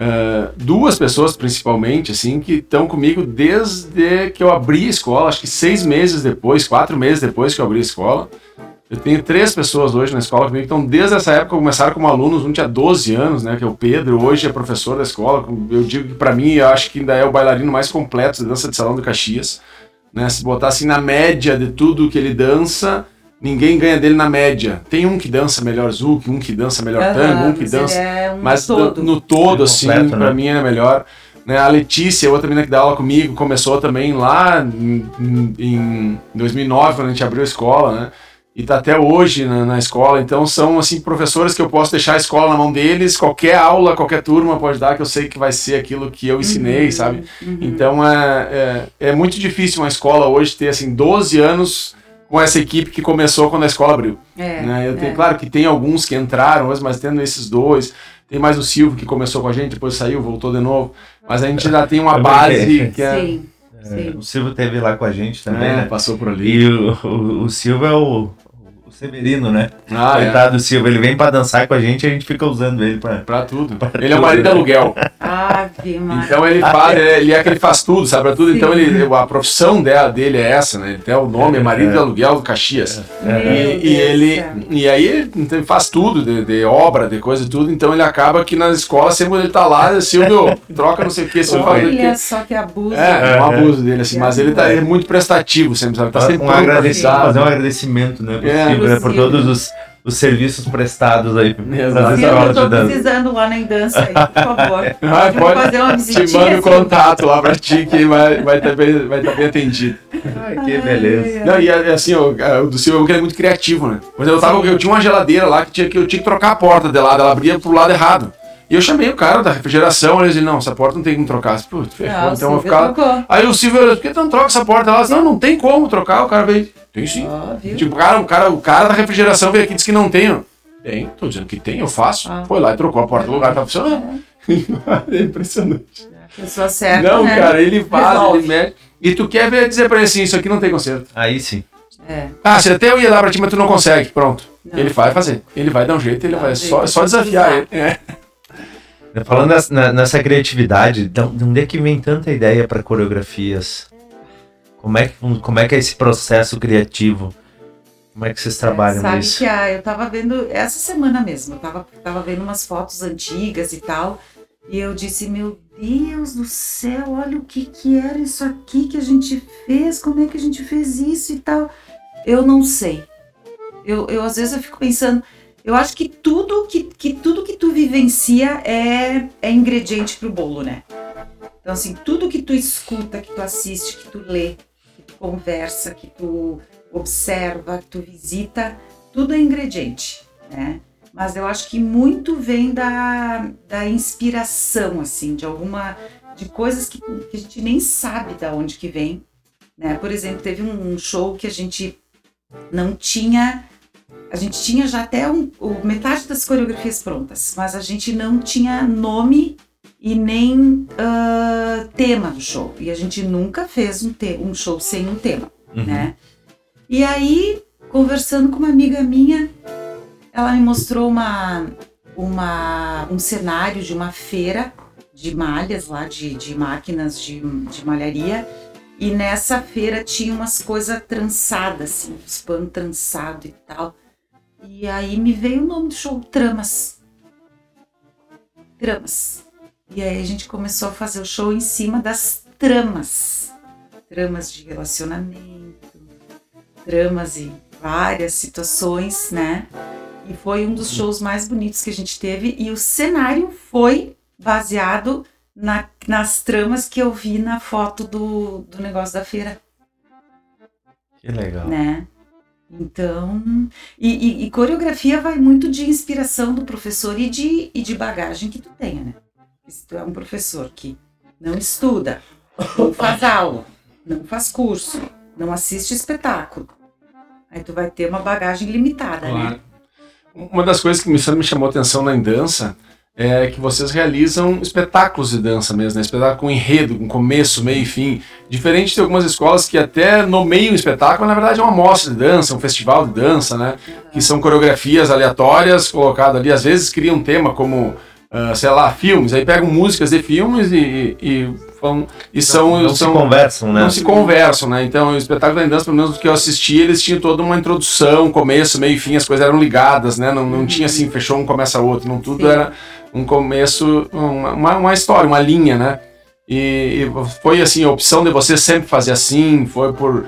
S1: ah, duas pessoas, principalmente, assim, que estão comigo desde que eu abri a escola, acho que seis meses depois, quatro meses depois que eu abri a escola. Eu tenho três pessoas hoje na escola comigo, então desde essa época começaram como alunos, um tinha 12 anos, né, que é o Pedro, hoje é professor da escola. Eu digo que para mim, eu acho que ainda é o bailarino mais completo da dança de salão do Caxias. Né, se botar assim na média de tudo que ele dança, ninguém ganha dele na média. Tem um que dança melhor zouk, um que dança melhor
S3: Aham,
S1: tango, um que
S3: mas
S1: dança
S3: ele é um
S1: mas
S3: todo.
S1: no todo,
S2: É
S1: assim,
S2: completo,
S1: pra
S2: né?
S1: mim é melhor. Né, a Letícia, outra menina que dá aula comigo, começou também lá em, em 2009, quando a gente abriu a escola, né? E tá até hoje na, na escola. Então são, assim, professores que eu posso deixar a escola na mão deles. Qualquer aula, qualquer turma pode dar, que eu sei que vai ser aquilo que eu ensinei,
S3: Uhum,
S1: sabe?
S3: uhum.
S1: Então é, é, é muito difícil uma escola hoje ter, assim, 12 anos com essa equipe que começou quando a escola abriu.
S3: É,
S1: Né? Eu tenho,
S3: é.
S1: Claro que tem alguns que entraram, mas- mas tendo esses dois, tem mais o Silvio que começou com a gente, depois saiu, voltou de novo. Mas a gente ainda tem uma
S2: Eu
S1: base que é,
S3: Sim,
S2: É,
S3: sim.
S2: o Silvio teve lá com a gente também,
S1: é,
S2: né?
S1: passou por ali.
S2: E o, o, o Silvio é o Severino, né?
S1: Ah, é.
S2: Coitado do Silvio, ele vem pra dançar com a gente e a gente fica usando ele pra.
S1: Pra tudo. Ele é o marido de aluguel.
S3: Ave Maria.
S1: Então ele faz, ele é que ele faz tudo, sabe? Pra tudo.
S3: Sim.
S1: Então ele, a profissão dela, dele é essa, né? Até o nome é marido
S2: É.
S1: de aluguel do Caxias.
S3: Meu
S1: E, e ele e aí ele então, ele faz tudo de, de obra, de coisa e tudo, então ele acaba que nas escolas, sempre quando ele tá lá, Silvio, troca não sei o que, Silvio faz.
S3: Olha só que abuso.
S1: É, é um abuso dele, assim,
S3: É.
S1: mas ele tá ele é muito prestativo sempre, sabe? Tá sempre
S2: um
S1: pra
S2: agradecimento, fazer um agradecimento, né?
S1: É.
S2: Silvio, né, por todos os, os serviços prestados aí
S3: eu
S2: escolas
S3: tô
S2: de dança.
S3: precisando lá na dança aí, por favor.
S1: Ah,
S3: Vou
S1: pode-
S3: fazer uma
S1: Te
S3: visitinha.
S1: manda o
S3: Silvio.
S1: contato lá pra ti que vai vai estar bem, vai tá bem atendido.
S2: Ai, que beleza.
S1: Não, e é, assim, o, é, o do Silvio é é muito criativo, né? Exemplo, eu, tava, eu tinha uma geladeira lá que, tinha, que eu tinha que trocar a porta de lado, ela abria pro lado errado. E eu chamei o cara da refrigeração, ele disse, não, essa porta não tem como trocar. Putz, ferrou,
S3: Ah,
S1: então eu vou ficar...
S3: trocou.
S1: Aí o Silvio, por que tu não troca essa porta? Ela disse, não, não tem como trocar. O cara veio, tem sim.
S3: Viu?
S1: Tipo, o cara, o, cara, o cara da refrigeração veio aqui e disse que não tem. Tem, tô dizendo que tem, eu faço.
S3: Ah.
S1: Foi lá e trocou a porta do lugar, tá funcionando. é impressionante.
S3: A pessoa certa,
S1: não,
S3: né?
S1: cara, ele faz,
S3: Resolve.
S1: ele mete. E tu quer ver dizer pra ele assim, isso aqui não tem conserto.
S2: Aí sim.
S3: É.
S1: Ah, se até eu ia dar pra ti, mas tu não consegue. Pronto.
S3: Não.
S1: Ele vai fazer. Ele vai dar um jeito, ele
S3: Dá
S1: vai só, só desafiar ele. É.
S2: Falando nessa, na- nessa criatividade, de de onde é que vem tanta ideia para coreografias Como é que, como é, que é esse processo criativo? Como é que vocês trabalham
S3: sabe
S2: nisso?
S3: que ah, eu tava vendo, essa semana mesmo, eu tava, tava vendo umas fotos antigas e tal, e eu disse, meu Deus do céu, olha o que que era isso aqui que a gente fez, como é que a gente fez isso e tal. Eu não sei. Eu, eu às vezes eu fico pensando, eu acho que tudo que, que tudo que tu vivencia é, é ingrediente pro bolo, né? Então assim, tudo que tu escuta, que tu assiste, que tu lê, que tu conversa, que tu observa, que tu visita, tudo é ingrediente, né? Mas eu acho que muito vem da, da inspiração, assim, de alguma. de coisas que, que a gente nem sabe da onde que vem. Né? Por exemplo, teve um show que a gente não tinha. A gente tinha já até um, o, metade das coreografias prontas, mas a gente não tinha nome e nem uh, tema do show. E a gente nunca fez um, um show sem um tema, uhum. né? E aí, conversando com uma amiga minha, ela me mostrou uma, uma, um cenário de uma feira de malhas lá, de, de máquinas de, de malharia. E nessa feira tinha umas coisas trançadas, assim, uns panos trançados e tal. E aí me veio o nome do show, Tramas. Tramas. E aí a gente começou a fazer o show em cima das tramas. Tramas de relacionamento, tramas e várias situações, né? E foi um dos shows mais bonitos que a gente teve. E o cenário foi baseado na, nas tramas que eu vi na foto do, do negócio da feira.
S2: Que legal.
S3: Né? Então, e, e, e, coreografia vai muito de inspiração do professor e de, e de bagagem que tu tenha, né? Se tu é um professor que não estuda, não faz aula, não faz curso, não assiste espetáculo, aí tu vai ter uma bagagem limitada, né? claro. né?
S1: Uma das coisas que me, chamou atenção na dança é que vocês realizam espetáculos de dança mesmo, né? Espetáculo com enredo, com começo, meio e fim. Diferente de algumas escolas que até nomeiam espetáculo, na verdade é uma mostra de dança, um festival de dança, né? Que são coreografias aleatórias colocadas ali. Às vezes criam um tema como uh, sei lá, filmes, aí pegam músicas de filmes e, e, vão, e são.
S2: Não, não
S1: são,
S2: se conversam, né?
S1: Não se conversam, né? Então, o espetáculo da dança, pelo menos do que eu assisti, eles tinham toda uma introdução, começo, meio e fim, as coisas eram ligadas, né? Não, não tinha assim, fechou um, começa outro, não tudo Sim. era um começo, uma, uma história, uma linha, né? E, e foi assim, a opção de você sempre fazer assim, foi por.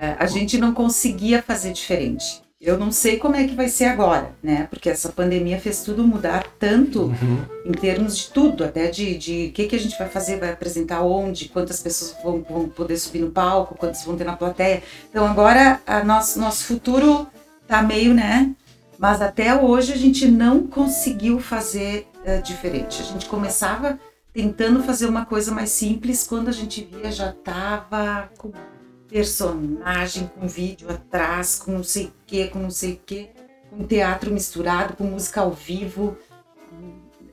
S3: É, a gente não conseguia fazer diferente. Eu não sei como é que vai ser agora, né? Porque essa pandemia fez tudo mudar tanto uhum. em termos de tudo, até de o de que, que a gente vai fazer, vai apresentar onde, quantas pessoas vão, vão poder subir no palco, quantas vão ter na plateia. Então agora a nosso, nosso futuro tá meio, né? Mas até hoje a gente não conseguiu fazer uh, diferente. A gente começava tentando fazer uma coisa mais simples, quando a gente via já tava com personagem com vídeo atrás, com não sei o que, com não sei o que, com teatro misturado, com música ao vivo.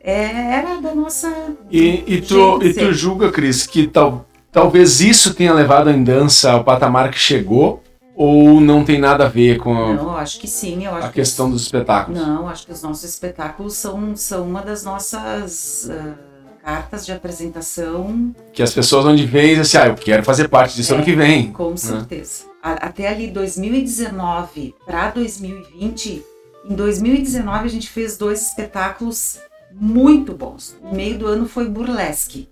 S3: É, era da nossa.
S1: E, e tu, e tu julga, Cris, que tal, talvez isso tenha levado a dança ao patamar que chegou? Ou não tem nada a ver com a,
S3: não, acho que sim, acho
S1: a questão
S3: que,
S1: dos espetáculos?
S3: Não, acho que os nossos espetáculos são, são uma das nossas. Uh, cartas de apresentação.
S1: Que as pessoas onde vêm assim, ah, eu quero fazer parte disso é, ano que vem.
S3: Com né? certeza. Até ali 2019 para 2020, em 2019 a gente fez dois espetáculos muito bons. O meio do ano foi Burlesque.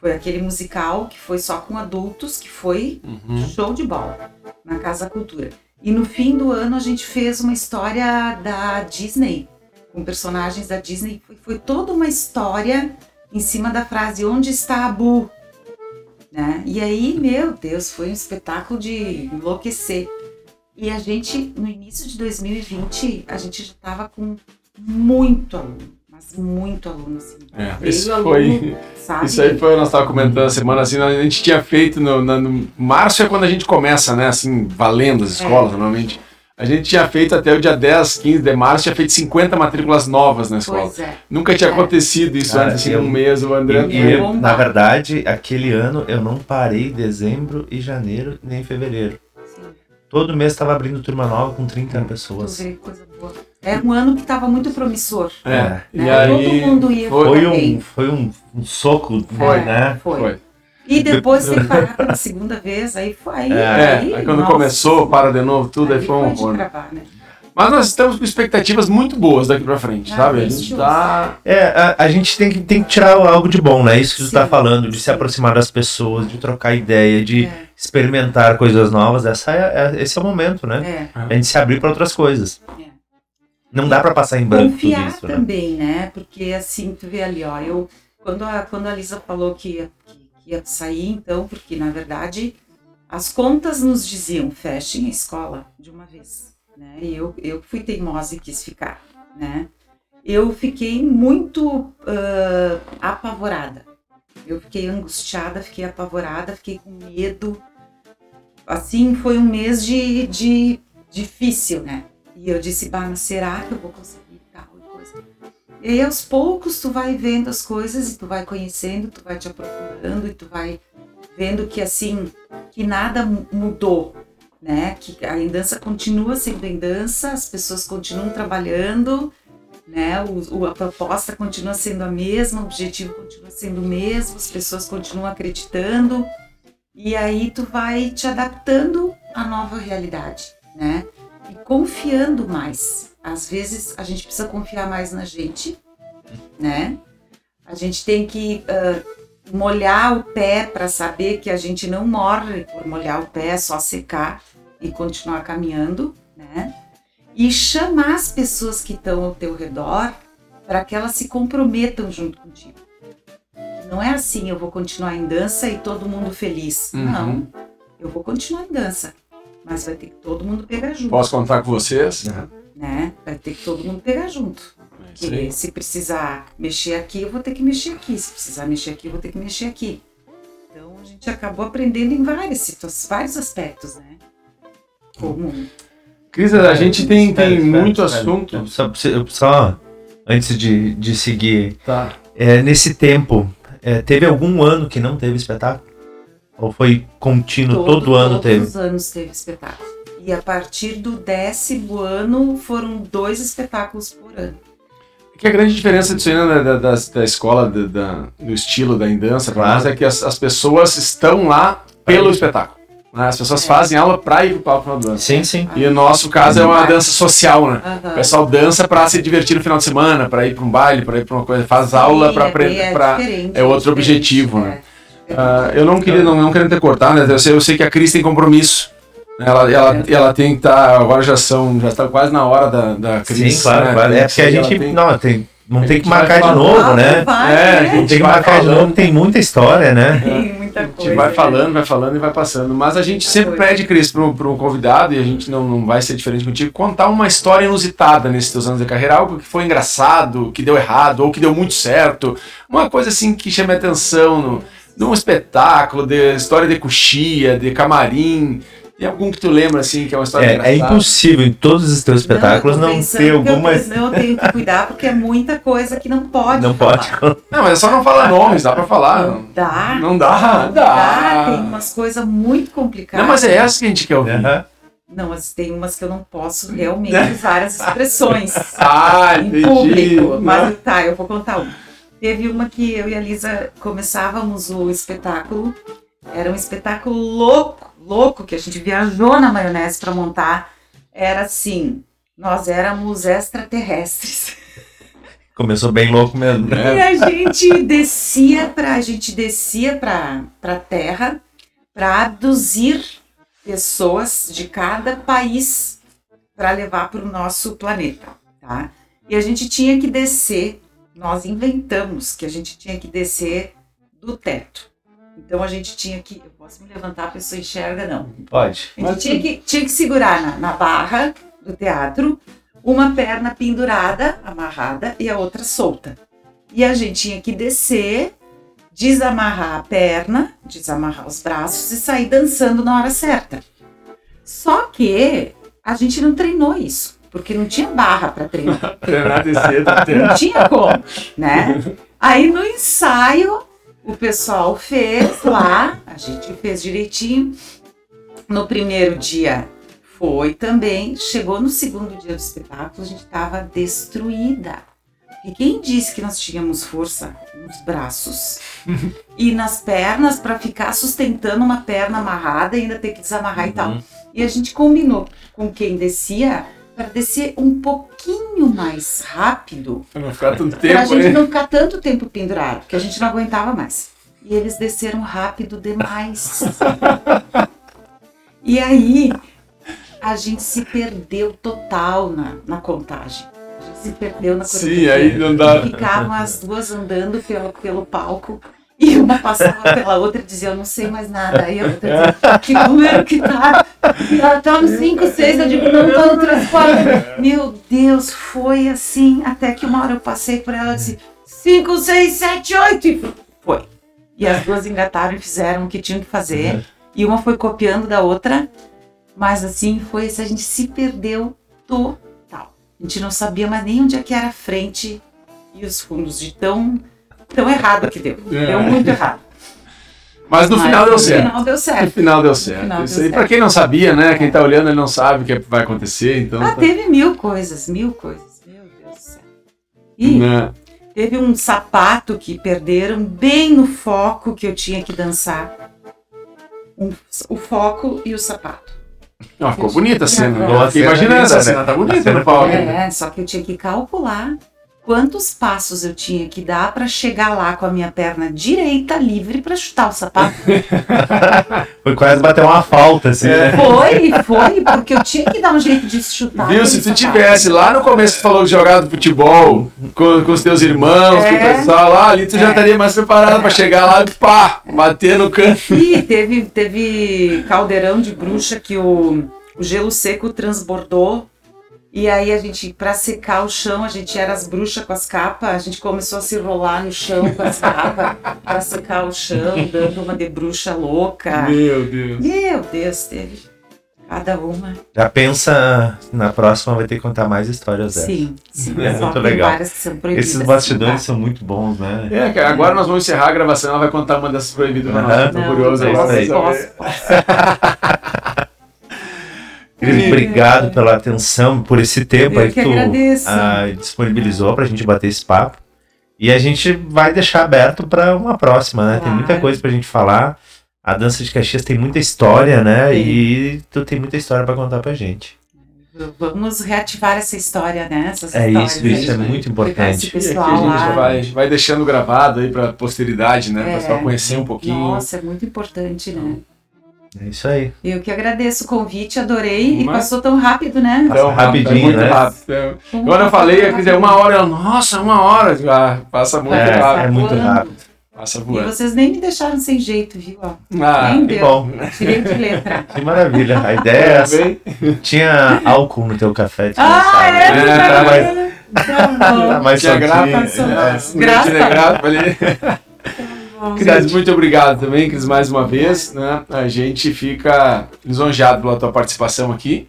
S3: Foi aquele musical que foi só com adultos, que foi uhum. show de bola na Casa Cultura. E no fim do ano a gente fez uma história da Disney, com personagens da Disney. Foi, foi toda uma história em cima da frase onde está a Bu? Né? E aí, meu Deus, foi um espetáculo de enlouquecer. E a gente, no início de 2020, a gente já estava com muito aluno, mas muito aluno, assim.
S1: É, isso aluno, foi, sabe? Isso aí foi, nós estávamos comentando a semana, assim, a gente tinha feito no, no, no, março é quando a gente começa, né, assim, valendo as escolas, é. normalmente. A gente tinha feito até o dia 10, 15 de março, tinha feito 50 matrículas novas na escola. Pois é. Nunca tinha é. acontecido isso Cara, antes, assim, um mês, o André...
S2: E, e, na verdade, aquele ano eu não parei dezembro e janeiro, nem fevereiro. Sim. Todo mês estava abrindo turma nova com 30 hum. pessoas.
S3: Tu vê, coisa boa. É um ano que estava muito promissor.
S2: É. Né?
S3: E aí, Todo mundo ia
S2: foi um, foi um, um soco,
S3: foi,
S2: né?
S3: Foi. foi. E depois você parar pela segunda vez, aí foi. Aí,
S1: É, aí quando
S3: nossa,
S1: começou, para de novo, tudo, aí
S3: aí
S1: foi um horror.
S3: né?
S1: Mas nós estamos com expectativas muito boas daqui pra frente,
S3: Ah,
S1: sabe? A gente tá.
S2: É, a, a gente tem que, tem que tirar algo de bom, né? Isso que tu
S3: Sim,
S2: tá falando, de se aproximar das pessoas, de trocar ideia, de
S3: É.
S2: experimentar coisas novas. Essa é, é- esse é o momento, né?
S3: É.
S2: A gente se abrir para outras coisas.
S3: É.
S2: Não dá para passar em branco tudo
S3: Confiar
S2: isso, né?
S3: também, né? Porque assim, tu vê ali, ó, eu. Quando a, quando a Lisa falou que, que ia sair, então, porque na verdade as contas nos diziam fechem a escola de uma vez, né? E eu, eu fui teimosa e quis ficar, né? Eu fiquei muito ah, apavorada. Eu fiquei angustiada, fiquei apavorada, fiquei com medo. Assim, foi um mês de, de difícil, né? E eu disse, bah, será que eu vou conseguir tal coisa? E aí, aos poucos, tu vai vendo as coisas e tu vai conhecendo, tu vai te aprofundando e tu vai vendo que, assim, que nada mu- mudou, né? Que a Endança continua sendo Endança, as pessoas continuam trabalhando, né? O, o- a proposta continua sendo a mesma, o objetivo continua sendo o mesmo, as pessoas continuam acreditando. E aí tu vai te adaptando à nova realidade, né? E confiando mais. Às vezes a gente precisa confiar mais na gente, né? A gente tem que ah, molhar o pé para saber que a gente não morre por molhar o pé, é só secar e continuar caminhando, né? E chamar as pessoas que estão ao teu redor para que elas se comprometam junto contigo. Não é assim, eu vou continuar em dança e todo mundo feliz.
S1: Uhum.
S3: Não, eu vou continuar em dança, mas vai ter que todo mundo pegar junto,
S1: Posso contar com vocês?
S3: né? Vai ter que todo mundo pegar junto.
S1: É
S3: se precisar mexer aqui, eu vou ter que mexer aqui. Se precisar mexer aqui, eu vou ter que mexer aqui. Então a gente acabou aprendendo em várias situações, vários aspectos, né? Como
S1: Cris, a gente tem, tem
S2: espera,
S1: muito
S2: espera.
S1: assunto.
S2: Só, só antes de, de seguir,
S1: Tá.
S2: é, nesse tempo, é, teve algum ano que não teve espetáculo? Ou foi contínuo, todo, ano
S3: todos
S2: teve?
S3: os anos teve espetáculo. E a partir do décimo ano foram dois espetáculos por ano.
S1: Que a grande diferença disso aí, né, da, da, da escola, da- da- do estilo da dança para nós, é que as, as pessoas estão lá pelo
S2: Pra
S1: espetáculo. né? As pessoas
S3: É.
S1: fazem aula para ir pro palco na dança.
S2: Sim, sim.
S1: E o nosso caso é uma dança social, né? O
S3: Aham.
S1: pessoal dança para se divertir no final de semana, para ir para um baile, para ir para uma coisa, faz aula para
S3: é
S1: aprender,
S3: é
S1: para
S3: diferente,
S1: é outro objetivo,
S3: é.
S1: né? Ah, eu não queria, não, não querendo ter cortado, né? Eu sei, eu sei que a Cris tem compromisso. Ela, ela, ela tem que estar. agora já são. Já está quase na hora da, da Cris.
S2: Sim, claro,
S1: né?
S2: claro. É porque a gente
S1: tem-
S2: não, tem, não
S1: A
S2: tem que marcar de
S1: falando.
S2: novo, né?
S3: Vai,
S1: É, a
S3: né?
S2: Tem que marcar de novo, tem muita história, né?
S3: Tem muita
S1: A
S3: coisa.
S1: gente vai
S3: né?
S1: falando, vai falando e vai passando. Mas a gente sempre
S3: Coisa.
S1: pede, Cris, para um convidado, e a gente não, não vai ser diferente contigo, contar uma história inusitada nesses teus anos de carreira, algo que foi engraçado, que deu errado, ou que deu muito certo. Uma coisa assim que chame a atenção no, num espetáculo, de história de coxia, de camarim. Tem algum que tu lembra, assim, que é uma história
S2: É, é
S1: engraçada?
S2: impossível em todos os teus espetáculos não,
S3: pensando
S2: ter
S3: que eu-
S2: algumas.
S3: Não, eu tenho que cuidar porque é muita coisa que não pode.
S2: Não
S3: falar.
S2: pode.
S1: Não, mas é só não falar nomes, dá pra falar.
S3: Não dá.
S1: Não dá,
S3: Não
S1: dá.
S3: Tem umas coisas muito complicadas.
S1: Não, mas é essa que a gente quer ouvir.
S2: Aham.
S3: Não, mas tem umas que eu não posso realmente usar as expressões
S1: Ah,
S3: em
S1: entendi.
S3: público. Mas
S1: Não.
S3: tá, eu vou contar uma. Teve uma que eu e a Lisa começávamos o espetáculo. Era um espetáculo louco, louco, que a gente viajou na maionese para montar. Era assim, nós éramos extraterrestres.
S2: Começou bem louco mesmo. né?
S3: E a gente descia para a gente descia para para terra para abduzir pessoas de cada país para levar para o nosso planeta, tá? E a gente tinha que descer, nós inventamos que a gente tinha que descer do teto. Então a gente tinha que, eu posso me levantar, a pessoa enxerga não.
S2: Pode.
S3: A gente
S1: Mas
S3: tinha que, tinha que segurar na, na barra do teatro, uma perna pendurada, amarrada, e a outra solta. E a gente tinha que descer, desamarrar a perna, desamarrar os braços e sair dançando na hora certa. Só que a gente não treinou isso, porque não tinha barra para treinar.
S1: Treinar de cedo.
S3: Não tinha como, né? Aí no ensaio, o pessoal fez lá, a gente fez direitinho. No primeiro dia foi também, chegou no segundo dia do espetáculo, a gente estava destruída. E quem disse que nós tínhamos força nos braços e nas pernas para ficar sustentando uma perna amarrada e ainda ter que desamarrar e tal.
S2: Uhum.
S3: E a gente combinou com quem descia para descer um pouquinho mais rápido
S1: Pra não ficar tanto tempo,
S3: gente
S1: né?
S3: não ficar tanto tempo pendurado, porque a gente não aguentava mais. E eles desceram rápido demais. e aí, a gente se perdeu total na, na contagem. A gente se perdeu na
S1: Sim,
S3: coreografia.
S1: aí não dá.
S3: Ficavam as duas andando pelo, pelo palco. E uma passava pela outra e dizia, eu não sei mais nada. Aí a outra dizia, que número que tá? Ela tá no 5, 6, eu digo, não, tô no 3, 4. Meu Deus, foi assim, até que uma hora eu passei por ela e disse, 5, 6, 7, 8. E foi. E as duas engataram e fizeram o que tinham que fazer. E uma foi copiando da outra. Mas assim, foi isso, a gente se perdeu total. A gente não sabia mais nem onde é que era a frente e os fundos de tão, tão errado que deu.
S1: É.
S3: Deu muito errado.
S1: Mas no
S3: Mas
S1: final deu
S3: no
S1: certo.
S3: final deu
S1: No
S3: certo.
S1: final deu certo.
S3: final
S1: Isso
S3: deu
S1: aí,
S3: certo.
S1: pra quem não sabia, né? Quem tá olhando, ele não sabe o que vai acontecer, então.
S3: Ah,
S1: tá-
S3: teve mil coisas, mil coisas. Meu Deus do céu. E
S1: né?
S3: teve um sapato que perderam bem no foco que eu tinha que dançar. Um- o foco e o sapato.
S1: Ó, ficou bonita a cena. Imaginando
S2: linda,
S1: essa
S2: né?
S1: cena, tá
S2: A
S1: bonita
S2: cena
S1: no palco.
S3: É, só que eu tinha que calcular quantos passos eu tinha que dar para chegar lá com a minha perna direita livre para chutar o sapato.
S2: Foi quase bater uma falta, assim,
S1: É.
S2: né?
S3: Foi, foi, porque eu tinha que dar um jeito de chutar.
S1: Viu? Se tu
S3: sapato.
S1: tivesse lá no começo, tu falou que jogava futebol com, com os teus irmãos, com o
S3: É.
S1: pessoal lá, ali tu já
S3: É.
S1: estaria mais preparado pra chegar lá e pá, bater no canto.
S3: E teve, teve caldeirão de bruxa que o, o gelo seco transbordou. E aí a gente, pra secar o chão, a gente era as bruxas com as capas, a gente começou a se rolar no chão com as capas pra secar o chão, dando uma de bruxa louca.
S1: Meu Deus.
S3: Meu Deus, teve cada uma.
S2: Já pensa, na próxima vai ter que contar mais histórias dessas.
S3: Sim, sim.
S2: É muito legal. Esses bastidores são muito bons, né?
S1: É, cara, agora nós vamos encerrar a gravação, ela vai contar uma dessas proibidas pra nós, tô
S3: Não,
S1: curioso aí.
S3: posso,
S2: isso aí.
S3: posso, posso.
S2: Cris, obrigado pela atenção, por esse tempo
S3: Eu
S2: aí
S3: que
S2: que tu ah, disponibilizou pra gente bater esse papo. E a gente vai deixar aberto pra uma próxima, né? Tem muita
S3: Claro.
S2: coisa pra gente falar. A dança de Caxias tem muita história, né?
S3: Tem.
S2: E tu tem muita história pra contar pra gente.
S3: Vamos reativar essa história, né? Essas
S2: É isso, isso é
S3: aí.
S2: muito importante.
S1: E aqui a
S3: pessoal
S1: gente vai, vai deixando gravado aí pra posteridade, né? Pra
S3: É.
S1: pessoal conhecer um pouquinho.
S3: Nossa, é muito importante, né?
S2: É isso aí.
S3: Eu que agradeço o convite, adorei. E passou tão rápido, né?
S2: Passa rapidinho,
S1: é muito
S2: né?
S1: rápido. Quando eu falei,
S3: tão
S1: quer dizer, uma hora, eu, nossa, uma hora. Ah, passa muito
S2: É,
S1: rápido.
S2: é muito rápido.
S1: Passa
S3: E
S1: voando.
S3: vocês nem me deixaram sem jeito, viu? ó?
S1: Ah,
S3: nem
S2: Que
S3: deu.
S2: bom.
S3: Tirei de letra.
S2: Que maravilha. A ideia é essa.
S1: bem.
S2: Tinha álcool no teu café.
S3: Ah,
S2: sabe.
S3: é?
S1: É,
S2: tá mais,
S3: Tá
S2: tá mais
S1: Tinha
S2: soltinho.
S1: graça.
S3: Graça.
S1: É,
S3: Graça.
S1: tinha graça ali. Cris, muito obrigado também, Cris, mais uma vez. Né? A gente fica lisonjeado pela tua participação aqui.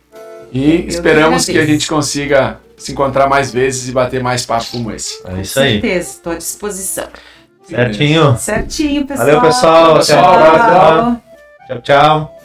S1: E
S3: Eu
S1: esperamos
S3: que
S1: a gente consiga se encontrar mais vezes e bater mais papo como esse.
S2: É isso aí.
S3: certeza, estou à disposição.
S2: Certinho.
S3: Certinho, pessoal.
S2: Valeu, pessoal. Até a
S1: Tchau.
S2: próxima. Tchau, tchau.